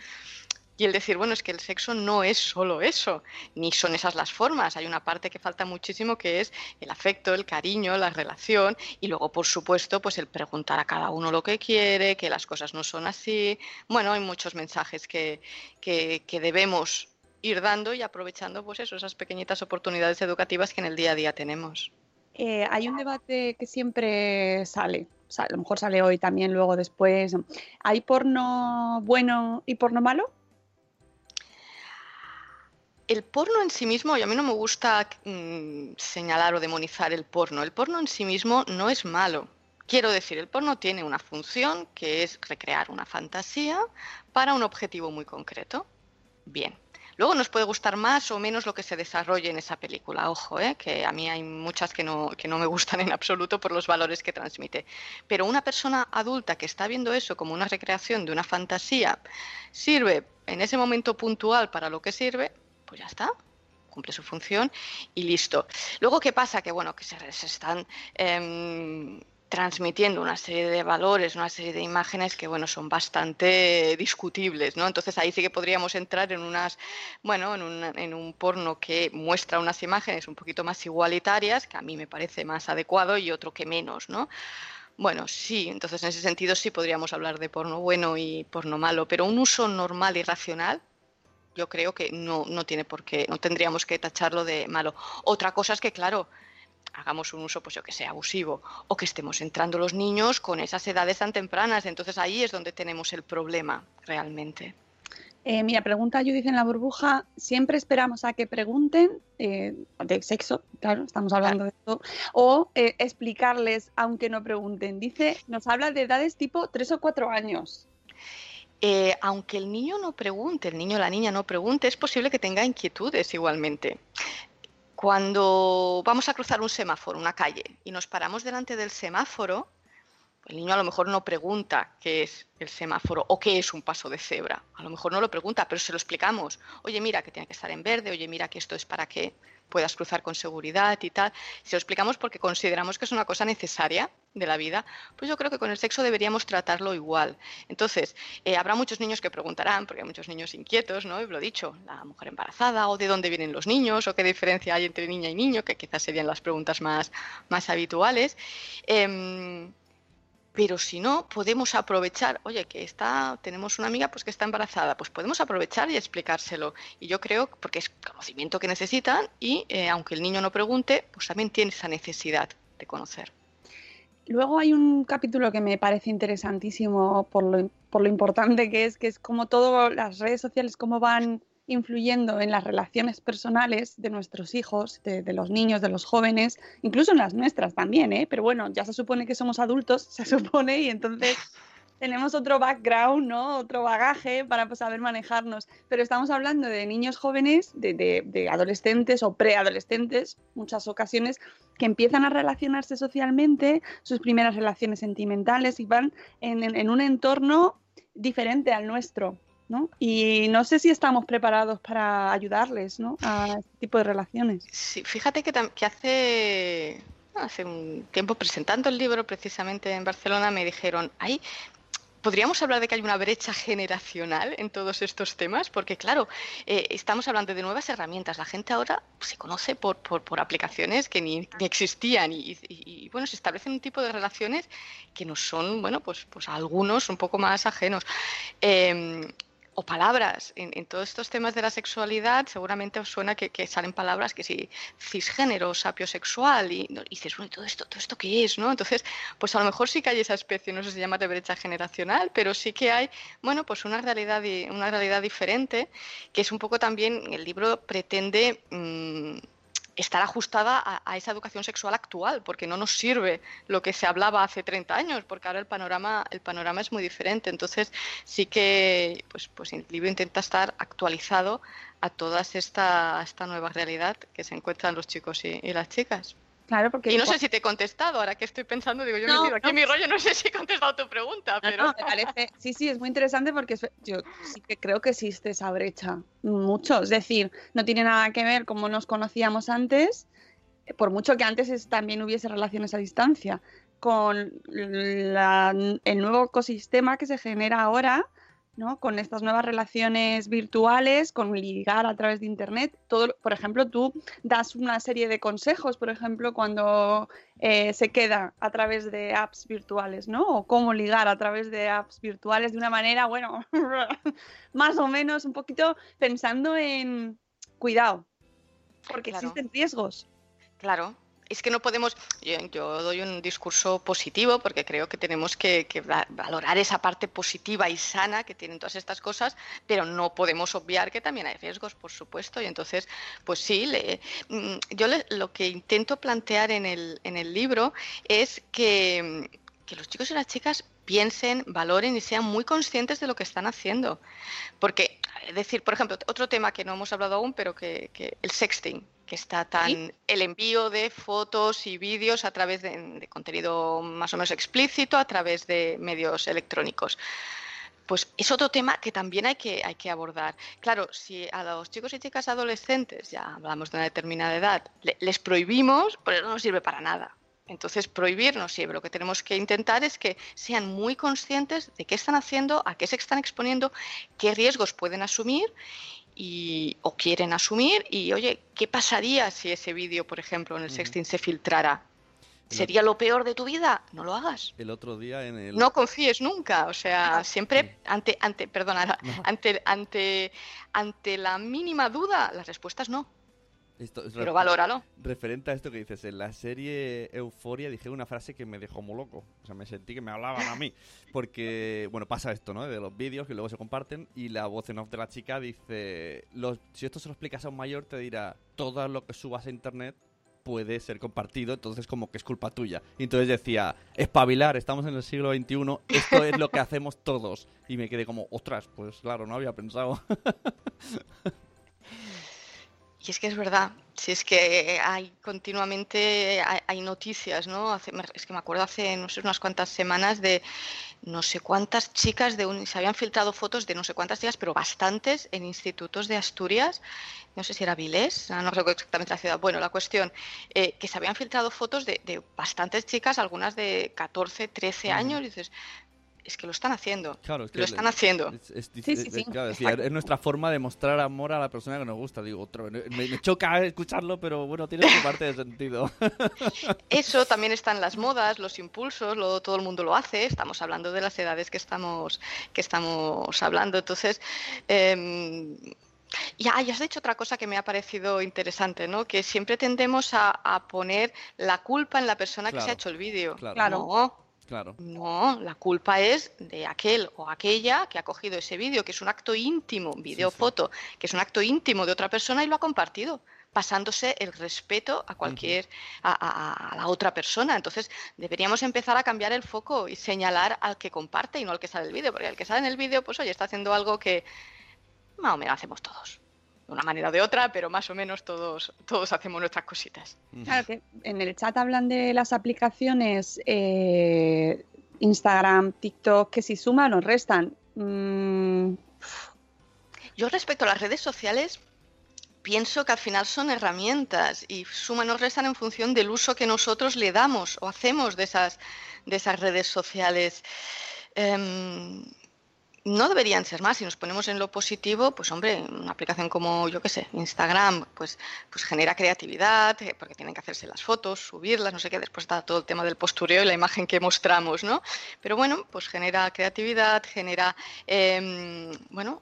Speaker 4: Y el decir, bueno, es que el sexo no es solo eso, ni son esas las formas. Hay una parte que falta muchísimo que es el afecto, el cariño, la relación y luego, por supuesto, pues el preguntar a cada uno lo que quiere, que las cosas no son así. Bueno, hay muchos mensajes que, que, que debemos ir dando y aprovechando, pues eso, esas pequeñitas oportunidades educativas que en el día a día tenemos.
Speaker 2: Eh, hay un debate que siempre sale, a lo mejor sale hoy también, luego después. ¿Hay porno bueno y porno malo?
Speaker 4: El porno en sí mismo, y a mí no me gusta mm, señalar o demonizar el porno, el porno en sí mismo no es malo. Quiero decir, el porno tiene una función que es recrear una fantasía para un objetivo muy concreto. Bien. Luego nos puede gustar más o menos lo que se desarrolle en esa película. Ojo, ¿eh? que a mí hay muchas que no, que no me gustan en absoluto por los valores que transmite. Pero una persona adulta que está viendo eso como una recreación de una fantasía, sirve en ese momento puntual para lo que sirve, pues ya está cumple su función y listo. Luego, ¿qué pasa? Que bueno, que se, están em, transmitiendo una serie de valores, una serie de imágenes que bueno, son bastante discutibles, ¿no? Entonces ahí sí que podríamos entrar en unas, bueno, en un, en un porno que muestra unas imágenes un poquito más igualitarias, que a mí me parece más adecuado, y otro que menos, ¿no? Bueno, sí, entonces en ese sentido sí podríamos hablar de porno bueno y porno malo, pero un uso normal y racional, yo creo que no, no tiene por qué, no tendríamos que tacharlo de malo. Otra cosa es que, claro, hagamos un uso, pues yo que sé, abusivo, o que estemos entrando los niños con esas edades tan tempranas. Entonces ahí es donde tenemos el problema realmente.
Speaker 2: Eh, mira, pregunta Judith en la burbuja, siempre esperamos a que pregunten eh, de sexo, claro, estamos hablando de esto, o eh, explicarles aunque no pregunten. Dice, nos habla de edades tipo 3 o 4 años.
Speaker 4: Eh, aunque el niño no pregunte, el niño o la niña no pregunte, es posible que tenga inquietudes igualmente. Cuando vamos a cruzar un semáforo, una calle, y nos paramos delante del semáforo, el niño a lo mejor no pregunta qué es el semáforo o qué es un paso de cebra. A lo mejor no lo pregunta, pero se lo explicamos. Oye, mira que tiene que estar en verde, oye, mira que esto es para que puedas cruzar con seguridad y tal. Se lo explicamos porque consideramos que es una cosa necesaria de la vida, pues yo creo que con el sexo deberíamos tratarlo igual. Entonces, eh, habrá muchos niños que preguntarán, porque hay muchos niños inquietos, ¿no? Y lo he dicho, la mujer embarazada, o de dónde vienen los niños, o qué diferencia hay entre niña y niño, que quizás serían las preguntas más, más habituales. Em, pero si no, podemos aprovechar, oye, que está, tenemos una amiga pues que está embarazada, pues podemos aprovechar y explicárselo. Y yo creo, porque es conocimiento que necesitan y eh, aunque el niño no pregunte, pues también tiene esa necesidad de conocer.
Speaker 2: Luego hay un capítulo que me parece interesantísimo por lo, por lo importante que es, que es como todas las redes sociales, cómo van influyendo en las relaciones personales de nuestros hijos, de, los niños, de los jóvenes, incluso en las nuestras también, ¿eh? Pero bueno, ya se supone que somos adultos, se supone, y entonces tenemos otro background, ¿no? Otro bagaje para pues, saber manejarnos. Pero estamos hablando de niños jóvenes, de, adolescentes o preadolescentes, muchas ocasiones, que empiezan a relacionarse socialmente, sus primeras relaciones sentimentales y van en un entorno diferente al nuestro. ¿No? Y no sé si estamos preparados para ayudarles ¿no? a este tipo de relaciones.
Speaker 4: Sí, fíjate que, que hace, hace un tiempo presentando el libro precisamente en Barcelona me dijeron, ay, ¿Podríamos hablar de que hay una brecha generacional en todos estos temas? Porque, claro, eh, estamos hablando de nuevas herramientas. La gente ahora se conoce por, por, por aplicaciones que ni, ni existían y, bueno, se establecen un tipo de relaciones que nos son, bueno, pues, pues a algunos un poco más ajenos. Eh, o palabras. En, en, todos estos temas de la sexualidad seguramente os suena que, salen palabras que si cisgénero, sapiosexual, y, y dices, bueno, ¿y todo esto, todo esto qué es? ¿no? Entonces, pues a lo mejor sí que hay esa especie, no sé si se llama de brecha generacional, pero sí que hay, bueno, pues una realidad, una realidad diferente, que es un poco también, el libro pretende... Mmm, estar ajustada a, esa educación sexual actual, porque no nos sirve lo que se hablaba hace 30 años, porque ahora el panorama, el panorama es muy diferente. Entonces, sí que pues, pues el libro intenta estar actualizado a toda esta, esta nueva realidad que se encuentran los chicos y las chicas.
Speaker 2: Claro, porque
Speaker 4: y no sé si te he contestado, ahora que estoy pensando, digo, yo no, me aquí no. mi rollo, no sé si he contestado tu pregunta, pero...
Speaker 2: No, me parece, sí, sí, es muy interesante porque yo sí que creo que existe esa brecha, mucho, es decir, no tiene nada que ver como nos conocíamos antes, por mucho que antes también hubiese relaciones a distancia, con la, el nuevo ecosistema que se genera ahora, ¿no? Con estas nuevas relaciones virtuales, con ligar a través de internet. Todo, por ejemplo, tú das una serie de consejos, por ejemplo, cuando eh, se queda a través de apps virtuales, ¿no? O cómo ligar a través de apps virtuales de una manera, bueno, más o menos un poquito pensando en cuidado, porque claro. existen riesgos.
Speaker 4: Claro, es que no podemos, yo, doy un discurso positivo porque creo que tenemos que, valorar esa parte positiva y sana que tienen todas estas cosas, pero no podemos obviar que también hay riesgos, por supuesto, y entonces, pues sí, le, mm, yo le, lo que intento plantear en el, en el libro es que, que los chicos y las chicas piensen, valoren y sean muy conscientes de lo que están haciendo. Porque, es decir, por ejemplo, otro tema que no hemos hablado aún, pero que, que el sexting, que está tan ¿Sí? el envío de fotos y vídeos a través de, de, contenido más o menos explícito a través de medios electrónicos. Pues es otro tema que también hay que, hay que abordar. Claro, si a los chicos y chicas adolescentes, ya hablamos de una determinada edad, les prohibimos, pues eso no sirve para nada. Entonces, prohibir no sirve. Lo que tenemos que intentar es que sean muy conscientes de qué están haciendo, a qué se están exponiendo, qué riesgos pueden asumir y, o quieren asumir y, oye, ¿qué pasaría si ese vídeo, por ejemplo, en el sexting se filtrara? ¿Sería lo peor de tu vida? No lo hagas.
Speaker 3: El otro día en el...
Speaker 4: No confíes nunca, o sea, siempre ante, ante, perdona, no. ante, ante, ante la mínima duda, las respuestas no.
Speaker 3: Esto es
Speaker 4: Pero valóralo.
Speaker 3: Referente a esto que dices, en la serie Euforia dije una frase que me dejó muy loco. O sea, me sentí que me hablaban a mí. Porque, bueno, pasa esto, ¿no? De los vídeos que luego se comparten y la voz en off de la chica dice, los, si esto se lo explicas a un mayor te dirá, todo lo que subas a internet puede ser compartido, entonces como que es culpa tuya. Y entonces decía, espabilar, estamos en el siglo XXI, esto es lo que hacemos todos. Y me quedé como, ostras, pues claro, no había pensado.
Speaker 4: Y es que es verdad, si es que hay continuamente hay, hay noticias, ¿no? Hace- es que me acuerdo hace no sé unas cuantas semanas de no sé cuántas chicas de un, se habían filtrado fotos de no sé cuántas chicas, pero bastantes en institutos de Asturias, no sé si era Vilés, no recuerdo exactamente la ciudad. Bueno, la cuestión eh, que se habían filtrado fotos de, de bastantes chicas, algunas de 14, 13 años, y dices, es que lo están haciendo,
Speaker 3: Claro, es que
Speaker 4: lo están haciendo.
Speaker 3: Es, es
Speaker 4: Sí, sí,
Speaker 3: es-
Speaker 4: sí.
Speaker 3: claro, es nuestra forma de mostrar amor a la persona que nos gusta. Digo, otro, me, me choca escucharlo, pero bueno, tiene su parte de sentido.
Speaker 4: Eso también está en las modas, los impulsos, lo- todo el mundo lo hace. Estamos hablando de las edades que estamos, que estamos hablando. Entonces, em, ya, y has dicho otra cosa que me ha parecido interesante, ¿no? Que siempre tendemos a, a poner la culpa en la persona que se ha hecho el vídeo.
Speaker 3: claro.
Speaker 4: No,
Speaker 3: Claro.
Speaker 4: no, la culpa es de aquel o aquella que ha cogido ese vídeo, que es un acto íntimo, vídeo, foto, que es un acto íntimo de otra persona y lo ha compartido, pasándose el respeto a cualquier, a, a- a la otra persona. Entonces, deberíamos empezar a cambiar el foco y señalar al que comparte y no al que sale el vídeo, porque el que sale en el vídeo, pues oye, está haciendo algo que más o menos hacemos todos. De una manera o de otra, pero más o menos todos, todos hacemos nuestras cositas.
Speaker 2: Claro que en el chat hablan de las aplicaciones eh, Instagram, TikTok, que si suman o restan. Mm,
Speaker 4: Yo respecto a las redes sociales pienso que al final son herramientas y suman o restan en función del uso que nosotros le damos o hacemos de esas, de esas redes sociales. Em, no deberían ser más. Si nos ponemos en lo positivo, pues hombre, una aplicación como, yo qué sé, Instagram, pues, pues genera creatividad, eh, porque tienen que hacerse las fotos, subirlas, no sé qué, después está todo el tema del postureo y la imagen que mostramos, ¿no? Pero bueno, pues genera creatividad, genera, em, bueno,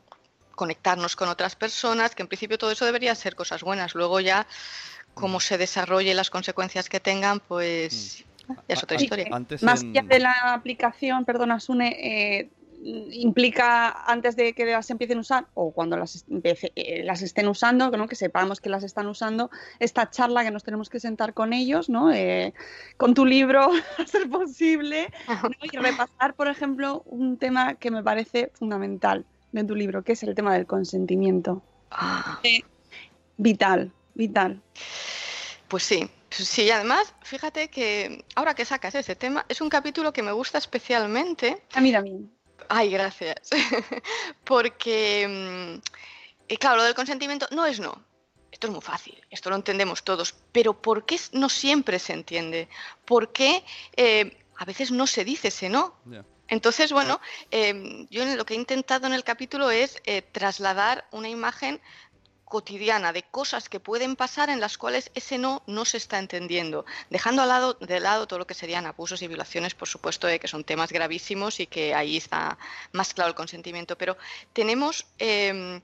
Speaker 4: conectarnos con otras personas, que en principio todo eso debería ser cosas buenas. Luego ya, cómo se desarrolle las consecuencias que tengan, pues ya es otra historia.
Speaker 3: Antes
Speaker 2: más
Speaker 3: en-
Speaker 2: allá de la aplicación, perdona, Sune, eh, implica antes de que las empiecen a usar o cuando las, empece- eh, las estén usando, ¿no? que sepamos que las están usando, esta charla que nos tenemos que sentar con ellos, ¿no? Eh, con tu libro, a ser posible, ¿no? y repasar, por ejemplo, un tema que me parece fundamental de tu libro, que es el tema del consentimiento.
Speaker 4: Ah.
Speaker 2: Eh, vital, vital.
Speaker 4: Pues sí, sí, y además, fíjate que ahora que sacas ese tema, es un capítulo que me gusta especialmente.
Speaker 2: A mí también.
Speaker 4: Ay, gracias. Porque, mm, eh, claro, lo del consentimiento no es no. Esto es muy fácil, esto lo entendemos todos, pero ¿por qué no siempre se entiende? ¿Por qué eh, a veces no se dice ese no? Entonces, bueno, eh, yo lo que he intentado en el capítulo es eh, trasladar una imagen cotidiana de cosas que pueden pasar en las cuales ese no no se está entendiendo, dejando al lado, de lado todo lo que serían abusos y violaciones, por supuesto, eh, que son temas gravísimos y que ahí está más claro el consentimiento. Pero tenemos, eh,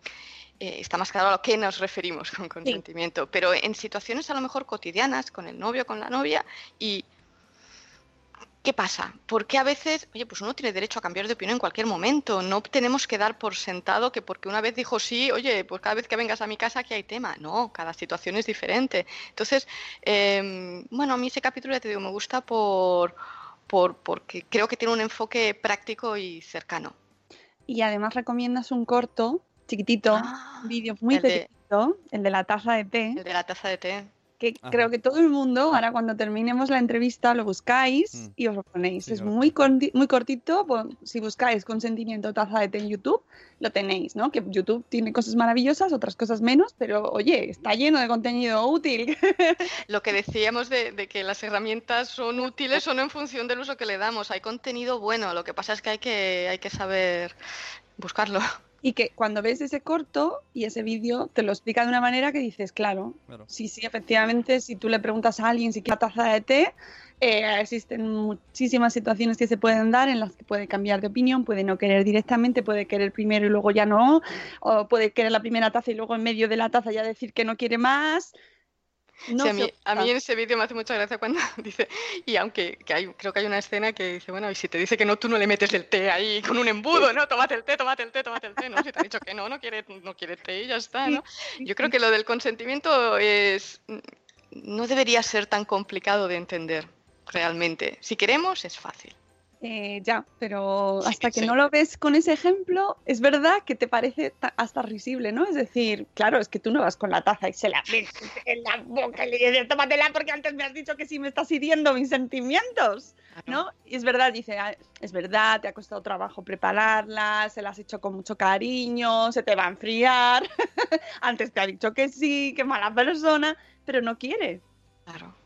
Speaker 4: eh, está más claro a lo que nos referimos con consentimiento, pero en situaciones a lo mejor cotidianas, con el novio, con la novia, y ¿Qué pasa? Porque a veces, oye, pues uno tiene derecho a cambiar de opinión en cualquier momento. No tenemos que dar por sentado que porque una vez dijo sí, oye, pues cada vez que vengas a mi casa aquí hay tema. No, cada situación es diferente. Entonces, eh, bueno, a mí ese capítulo, ya te digo, me gusta por, por, porque creo que tiene un enfoque práctico y cercano.
Speaker 2: Y además recomiendas un corto, chiquitito, un vídeo muy
Speaker 4: Ah, el de-
Speaker 2: el de la taza de té,
Speaker 4: El de la taza de té.
Speaker 2: Que
Speaker 4: Ajá.
Speaker 2: creo que todo el mundo, ahora cuando terminemos la entrevista, lo buscáis
Speaker 4: Mm.
Speaker 2: y os lo ponéis.
Speaker 4: Sí,
Speaker 2: es
Speaker 4: claro.
Speaker 2: muy, muy cortito, pues, si buscáis consentimiento taza de té en YouTube, lo tenéis, ¿no? Que YouTube tiene cosas maravillosas, otras cosas menos, pero oye, está lleno de contenido útil.
Speaker 4: Lo que decíamos de, de que las herramientas son útiles o no en función del uso que le damos. Hay contenido bueno, lo que pasa es que hay que, hay que saber buscarlo.
Speaker 2: Y que cuando ves ese corto y ese vídeo te lo explica de una manera que dices, claro,
Speaker 3: Claro.
Speaker 2: sí, sí, efectivamente, si tú le preguntas a alguien si quiere una taza de té, eh, existen muchísimas situaciones que se pueden dar en las que puede cambiar de opinión, puede no querer directamente, puede querer primero y luego ya no, o puede querer la primera taza y luego en medio de la taza ya decir que no quiere más. No
Speaker 4: a, mí, a mí en ese vídeo me hace mucha gracia cuando dice, y aunque que hay, creo que hay una escena que dice, bueno, y si te dice que no, tú no le metes el té ahí con un embudo, ¿no? Tómate el té, tómate el té, tómate el té, ¿no? Si te ha dicho que no, no quiere, no quiere té y ya está, ¿no? Yo creo que lo del consentimiento es, no debería ser tan complicado de entender, realmente. Si queremos, es fácil.
Speaker 2: Eh, ya, pero hasta que
Speaker 4: sí.
Speaker 2: no lo ves con ese ejemplo, es verdad que te parece ta- hasta risible, ¿no? Es decir, claro, es que tú no vas con la taza y se la metes en la boca y le dices, tómatela porque antes me has dicho que sí me estás hiriendo mis sentimientos, ¿no? Y es verdad, dice, "Ah, es verdad, te ha costado trabajo prepararla, se la has hecho con mucho cariño, se te va a enfriar, antes te ha dicho que sí, qué mala persona, pero no quiere.
Speaker 4: Claro.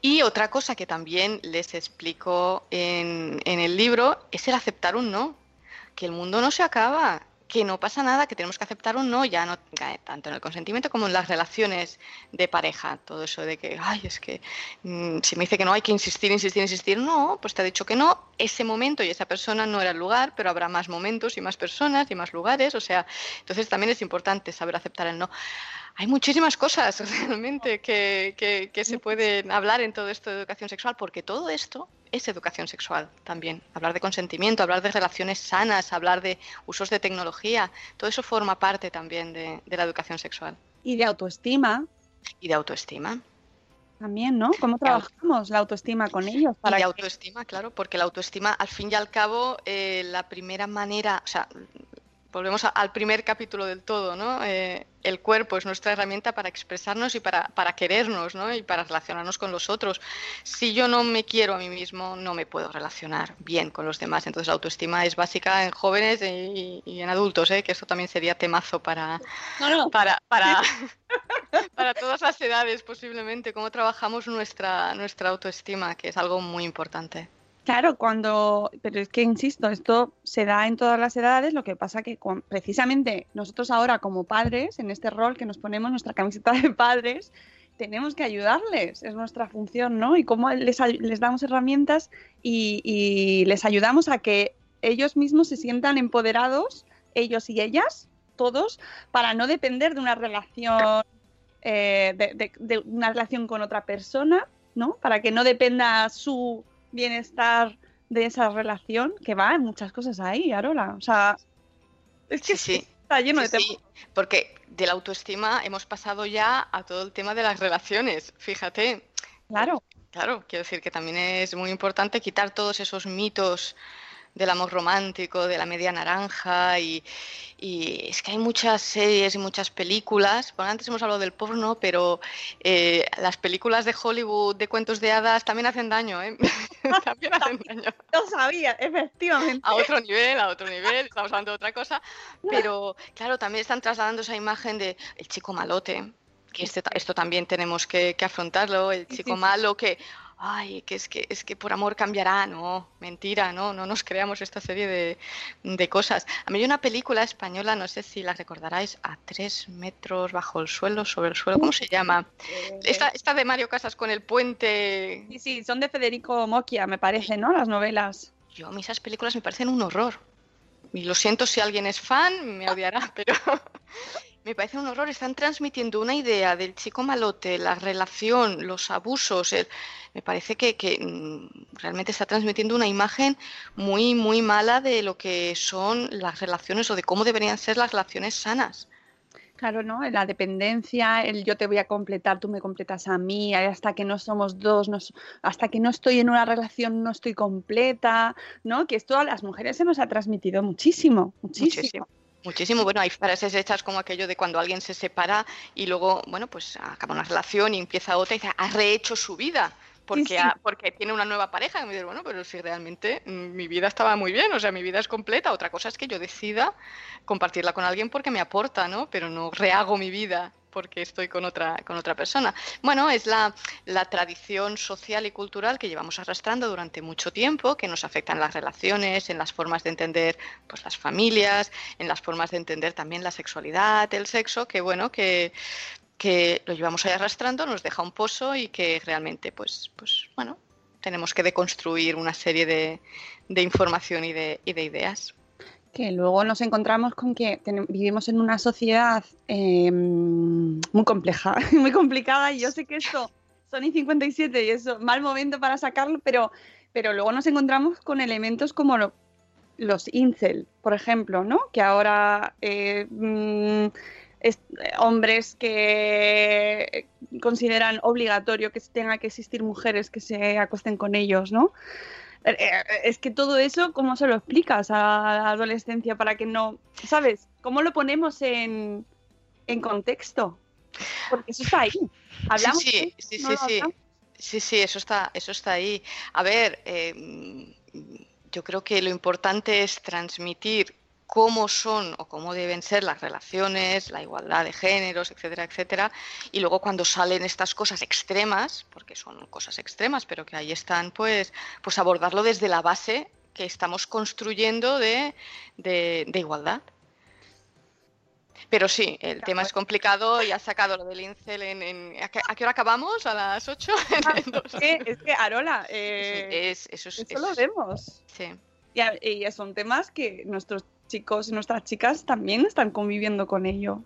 Speaker 4: Y otra cosa que también les explico en, en el libro es el aceptar un no, que el mundo no se acaba, que no pasa nada, que tenemos que aceptar un no, ya no tanto en el consentimiento como en las relaciones de pareja, todo eso de que, ay, es que mm, si me dice que no hay que insistir, insistir, insistir, no, pues te ha dicho que no, ese momento y esa persona no era el lugar, pero habrá más momentos y más personas y más lugares, o sea, entonces también es importante saber aceptar el no. Hay muchísimas cosas realmente que, que- que se pueden hablar en todo esto de educación sexual, porque todo esto es educación sexual también. Hablar de consentimiento, hablar de relaciones sanas, hablar de usos de tecnología, todo eso forma parte también de, de la educación sexual
Speaker 2: Y de autoestima
Speaker 4: y de autoestima.
Speaker 2: también, ¿no? ¿Cómo trabajamos la autoestima con ellos?
Speaker 4: Y de
Speaker 2: que-
Speaker 4: autoestima, claro, porque la autoestima, al fin y al cabo, eh, la primera manera, o sea, volvemos a- al primer capítulo del todo, ¿no? Eh, el cuerpo es nuestra herramienta para expresarnos y para, para querernos, ¿no? Y para relacionarnos con los otros. Si yo no me quiero a mí mismo, no me puedo relacionar bien con los demás. Entonces, la autoestima es básica en jóvenes y, y en adultos, ¿eh? Que esto también sería temazo para, para, para, para todas las edades, posiblemente, cómo trabajamos nuestra, nuestra autoestima, que es algo muy importante.
Speaker 2: Claro, cuando, pero es que insisto, esto se da en todas las edades, lo que pasa que con- precisamente nosotros ahora como padres, en este rol que nos ponemos nuestra camiseta de padres, tenemos que ayudarles, es nuestra función, ¿no? Y cómo les, les damos herramientas y, y les ayudamos a que ellos mismos se sientan empoderados, ellos y ellas, todos, para no depender de una relación, eh, de una relación con otra persona, ¿no? Para que no dependa su bienestar de esa relación, que va en muchas cosas ahí, Arola. O sea, es que
Speaker 4: sí.
Speaker 2: está lleno
Speaker 4: Sí,
Speaker 2: de
Speaker 4: sí, porque de la autoestima hemos pasado ya a todo el tema de las relaciones, fíjate.
Speaker 2: Claro.
Speaker 4: Claro, quiero decir que también es muy importante quitar todos esos mitos del amor romántico, de la media naranja y, y es que hay muchas series y muchas películas. Bueno, antes hemos hablado del porno, pero eh, las películas de Hollywood de cuentos de hadas también hacen daño, ¿eh? también hacen daño.
Speaker 2: Lo sabía, efectivamente.
Speaker 4: A otro nivel, a otro nivel, estamos hablando de otra cosa, pero claro, también están trasladando esa imagen de el chico malote, que este, esto también tenemos que, que afrontarlo, el chico malo que, ay, que es que es que por amor cambiará, no, mentira, no, no nos creamos esta serie de, de cosas. A mí hay una película española, no sé si la recordaráis, a tres metros bajo el suelo, sobre el suelo, ¿cómo se llama? Esta, esta de Mario Casas con el puente.
Speaker 2: Sí, sí, son de Federico Mocchia, me parece, ¿no? Las novelas.
Speaker 4: Yo, a mí esas películas me parecen un horror. Y lo siento si alguien es fan, me odiará, pero me parece un horror. Están transmitiendo una idea del chico malote, la relación, los abusos. el- Me parece que, que, mm, realmente está transmitiendo una imagen muy, muy mala de lo que son las relaciones o de cómo deberían ser las relaciones sanas.
Speaker 2: Claro, ¿no? La dependencia, el yo te voy a completar, tú me completas a mí, hasta que no somos dos, no hasta que no estoy en una relación no estoy completa, ¿no? Que esto a las mujeres se nos ha transmitido muchísimo, muchísimo.
Speaker 4: Muchísimo. Muchísimo, bueno, hay frases hechas como aquello de cuando alguien se separa y luego, bueno, pues acaba una relación y empieza otra y dice, ha rehecho su vida porque,
Speaker 2: sí.
Speaker 4: porque tiene una nueva pareja. Y me dice, bueno, pero si realmente mm, mi vida estaba muy bien, o sea, mi vida es completa. Otra cosa es que yo decida compartirla con alguien porque me aporta, ¿no? Pero no rehago mi vida porque estoy con otra, con otra persona. Bueno, es la, la tradición social y cultural que llevamos arrastrando durante mucho tiempo, que nos afecta en las relaciones, en las formas de entender pues, las familias, en las formas de entender también la sexualidad, el sexo, que bueno, que, que lo llevamos ahí arrastrando, nos deja un pozo y que realmente, pues, pues bueno, tenemos que deconstruir una serie de, de información y de, y de ideas.
Speaker 2: Que luego nos encontramos con que vivimos en una sociedad eh, muy compleja, muy complicada y yo sé que esto Sony 57 y eso, mal momento para sacarlo, pero, pero luego nos encontramos con elementos como lo- los incel, por ejemplo, ¿no? Que ahora eh, mm, es- hombres que consideran obligatorio que tenga que existir mujeres que se acuesten con ellos, ¿no? Eh, eh, Es que todo eso, ¿cómo se lo explicas a la adolescencia para que no, ¿sabes? ¿Cómo lo ponemos en, en contexto? Porque eso está ahí. Hablamos
Speaker 4: sí, sí, sí,
Speaker 2: no
Speaker 4: sí, sí. Sí, sí, eso está, eso está ahí. A ver, eh, yo creo que lo importante es transmitir cómo son o cómo deben ser las relaciones, la igualdad de géneros, etcétera, etcétera. Y luego cuando salen estas cosas extremas, porque son cosas extremas, pero que ahí están, pues, pues abordarlo desde la base que estamos construyendo de, de- de igualdad. Pero sí, el tema es complicado y has sacado lo del incel en... en- ¿a, qué, a qué hora acabamos? ¿A las 8?
Speaker 2: Es que, es que Arola, eh,
Speaker 4: Es- eso es-
Speaker 2: eso lo vemos.
Speaker 4: Sí.
Speaker 2: Y son temas que nuestros chicos y nuestras chicas también están conviviendo con ello.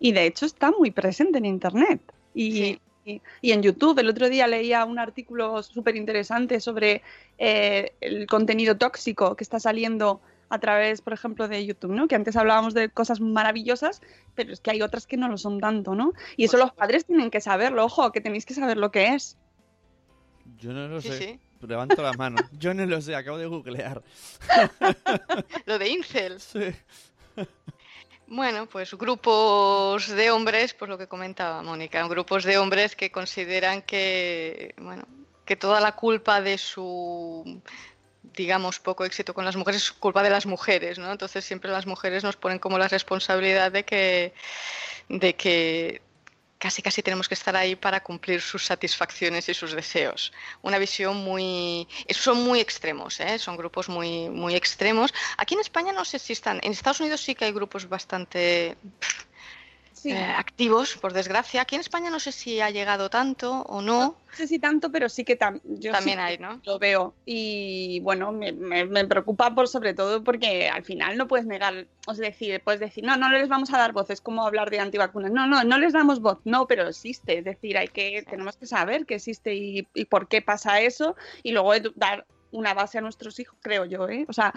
Speaker 2: Y de hecho está muy presente en Internet. Y, y, y en YouTube. El otro día leía un artículo súper interesante sobre eh, el contenido tóxico que está saliendo a través, por ejemplo, de YouTube, ¿no? Que antes hablábamos de cosas maravillosas, pero es que hay otras que no lo son tanto, ¿no? Y eso los padres tienen que saberlo, ojo, que tenéis que saber lo que es.
Speaker 3: Yo no lo
Speaker 4: Sí,
Speaker 3: sé.
Speaker 4: sí.
Speaker 3: Levanto la mano. Yo no lo sé, acabo de googlear.
Speaker 4: Lo de incel.
Speaker 3: Sí.
Speaker 4: Bueno, pues grupos de hombres, pues lo que comentaba Mónica, grupos de hombres que consideran que, bueno, que toda la culpa de su, digamos, poco éxito con las mujeres es culpa de las mujeres, ¿no? Entonces siempre las mujeres nos ponen como la responsabilidad de que, de que casi casi tenemos que estar ahí para cumplir sus satisfacciones y sus deseos. Una visión muy... Son muy extremos, ¿eh? son grupos muy, muy extremos. Aquí en España no sé si están... En Estados Unidos sí que hay grupos bastante
Speaker 2: Sí.
Speaker 4: eh, activos, por desgracia. Aquí en España no sé si ha llegado tanto o no.
Speaker 2: No sé si tanto, pero sí que tam- yo
Speaker 4: También
Speaker 2: sí
Speaker 4: hay, ¿no?
Speaker 2: Lo veo. Y bueno, me, me- me preocupa por sobre todo porque al final no puedes negar, es decir, puedes decir, no, no les vamos a dar voz, es como hablar de antivacunas. No, no, no les damos voz, no, pero existe. Es decir, hay que, tenemos que saber que existe y, y por qué pasa eso, y luego dar una base a nuestros hijos, creo yo, ¿eh? O sea,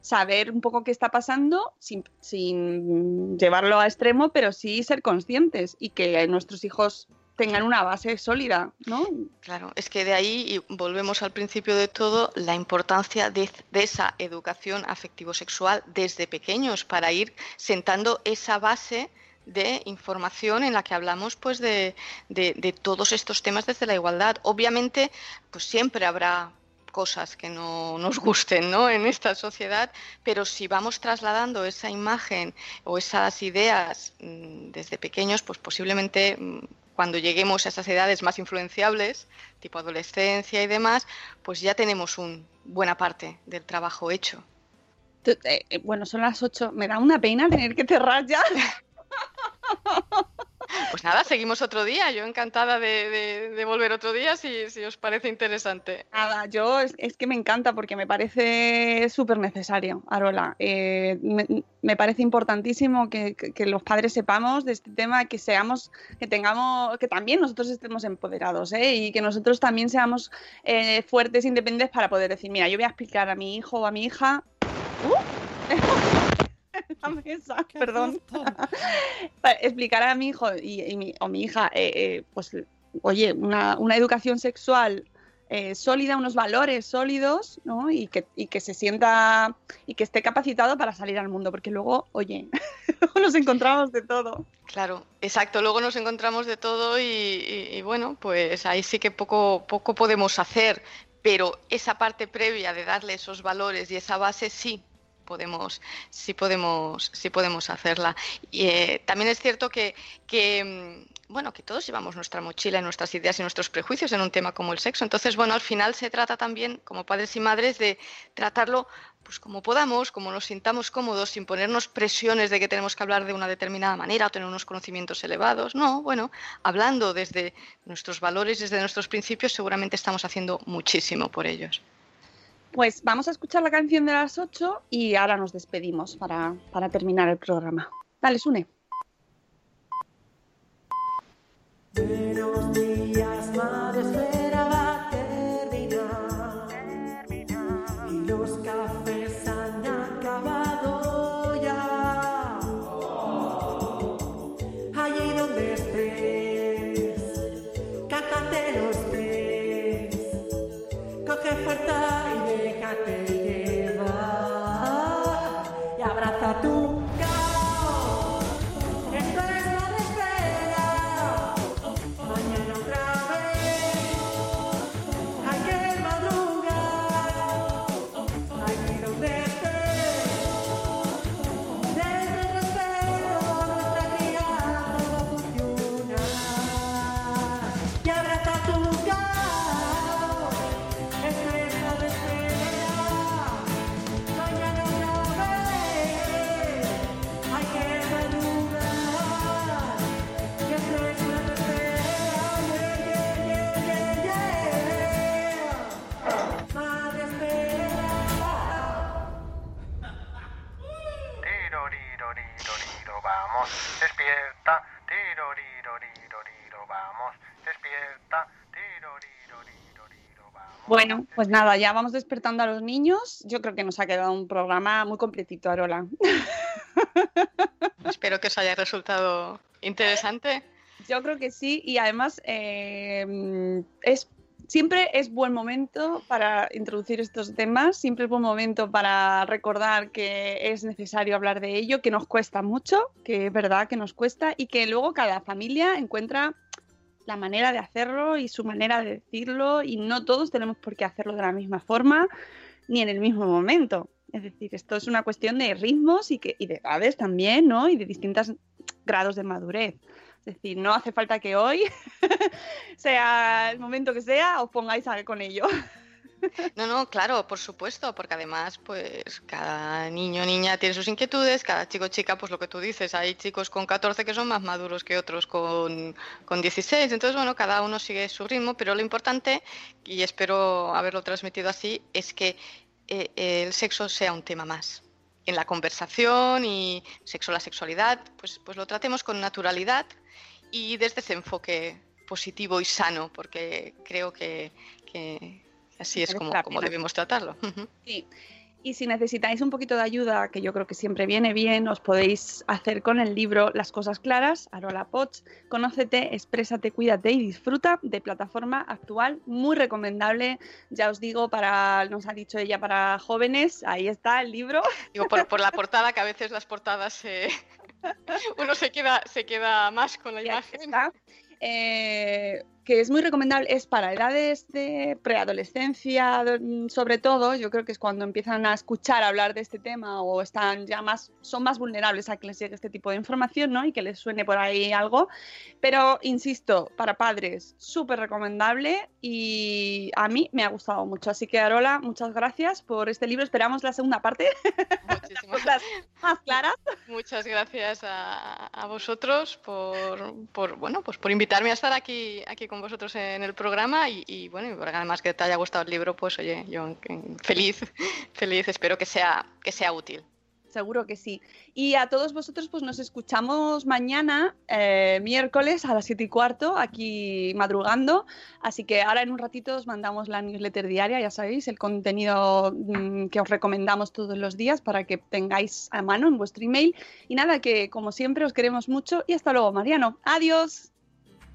Speaker 2: saber un poco qué está pasando sin, sin llevarlo a extremo, pero sí ser conscientes y que nuestros hijos tengan una base sólida, ¿no?
Speaker 4: Claro, es que de ahí, y volvemos al principio de todo, la importancia de, de esa educación afectivo-sexual desde pequeños para ir sentando esa base de información en la que hablamos pues de, de- de todos estos temas desde la igualdad. Obviamente, pues siempre habrá cosas que no nos gusten ¿no? en esta sociedad, pero si vamos trasladando esa imagen o esas ideas mm, desde pequeños, pues posiblemente mm, cuando lleguemos a esas edades más influenciables, tipo adolescencia y demás, pues ya tenemos una buena parte del trabajo hecho.
Speaker 2: Eh, eh, bueno, son las 8. Me da una pena tener que cerrar ya.
Speaker 4: Pues nada, seguimos otro día. Yo encantada de, volver otro día si, si os parece interesante.
Speaker 2: Nada, yo es, que me encanta porque me parece súper necesario, Arola. Eh, me, parece importantísimo que los padres sepamos de este tema, que seamos, que tengamos, que también nosotros estemos empoderados, ¿eh? Y que nosotros también seamos eh, fuertes, independientes para poder decir, mira, yo voy a explicar a mi hijo o a mi hija. ¡Uh! La mesa, perdón. para explicar a mi hijo y, y mi, o mi hija, eh, eh, pues, oye, una, una educación sexual eh, sólida, unos valores sólidos, ¿no? Y que, y que se sienta y que esté capacitado para salir al mundo, porque luego, oye, luego nos encontramos de todo.
Speaker 4: Claro, exacto. Luego nos encontramos de todo y, y- y bueno, pues ahí sí que poco, poco podemos hacer, pero esa parte previa de darle esos valores y esa base sí podemos, sí podemos, sí podemos hacerla. Y eh, también es cierto que, que mm, bueno, que todos llevamos nuestra mochila y nuestras ideas y nuestros prejuicios en un tema como el sexo. Entonces, bueno, al final se trata también, como padres y madres, de tratarlo pues como podamos, como nos sintamos cómodos, sin ponernos presiones de que tenemos que hablar de una determinada manera o tener unos conocimientos elevados. No, bueno, hablando desde nuestros valores, desde nuestros principios, seguramente estamos haciendo muchísimo por ellos.
Speaker 2: Pues vamos a escuchar la canción de las 8 y ahora nos despedimos para, para terminar el programa. Dale, Sune. Pues nada, ya vamos despertando a los niños. Yo creo que nos ha quedado un programa muy completito, Arola.
Speaker 4: Espero que os haya resultado interesante.
Speaker 2: Yo creo que sí, y además eh, es siempre es buen momento para introducir estos temas, siempre es buen momento para recordar que es necesario hablar de ello, que nos cuesta mucho, que es verdad que nos cuesta, y que luego cada familia encuentra la manera de hacerlo y su manera de decirlo, y no todos tenemos por qué hacerlo de la misma forma ni en el mismo momento. Es decir, esto es una cuestión de ritmos y, que, y de edades también, ¿no? Y de distintos grados de madurez. Es decir, no hace falta que hoy, sea el momento que sea, os pongáis a con ello.
Speaker 4: No, no, claro, por supuesto, porque además, pues cada niño o niña tiene sus inquietudes, cada chico chica, pues lo que tú dices, hay chicos con 14 que son más maduros que otros con, con 16, entonces, bueno, cada uno sigue su ritmo, pero lo importante, y espero haberlo transmitido así, es que eh, el sexo sea un tema más. En la conversación y sexo, la sexualidad, pues, pues lo tratemos con naturalidad y desde ese enfoque positivo y sano, porque creo que, que así es como, como debemos tratarlo.
Speaker 2: Sí. Y si necesitáis un poquito de ayuda, que yo creo que siempre viene bien, os podéis hacer con el libro Las cosas claras, Arola Potts, Conócete, Exprésate, Cuídate y Disfruta, de plataforma actual, muy recomendable, ya os digo, para, nos ha dicho ella, para jóvenes, ahí está el libro.
Speaker 4: Digo, por, por la portada, que a veces las portadas eh, uno se queda, se queda más con la
Speaker 2: Y
Speaker 4: imagen.
Speaker 2: está. Eh, que es muy recomendable, es para edades de preadolescencia, mm, sobre todo, yo creo que es cuando empiezan a escuchar hablar de este tema o están ya más, son más vulnerables a que les llegue este tipo de información, ¿no? Y que les suene por ahí algo. Pero, insisto, para padres, súper recomendable y a mí me ha gustado mucho. Así que, Arola, muchas gracias por este libro. Esperamos la segunda parte. Cosas más claras.
Speaker 4: Muchas gracias a, a vosotros por, por, bueno, pues por invitarme a estar aquí, aquí con vosotros en el programa y, y, bueno, además que te haya gustado el libro, pues oye, yo feliz, feliz, espero que sea, que sea útil.
Speaker 2: Seguro que sí. Y a todos vosotros, pues nos escuchamos mañana, eh, miércoles a las 7 y cuarto, aquí madrugando. Así que ahora en un ratito os mandamos la newsletter diaria, ya sabéis, el contenido mm, que os recomendamos todos los días para que tengáis a mano en vuestro email. Y nada, que como siempre os queremos mucho y hasta luego, Mariano. Adiós.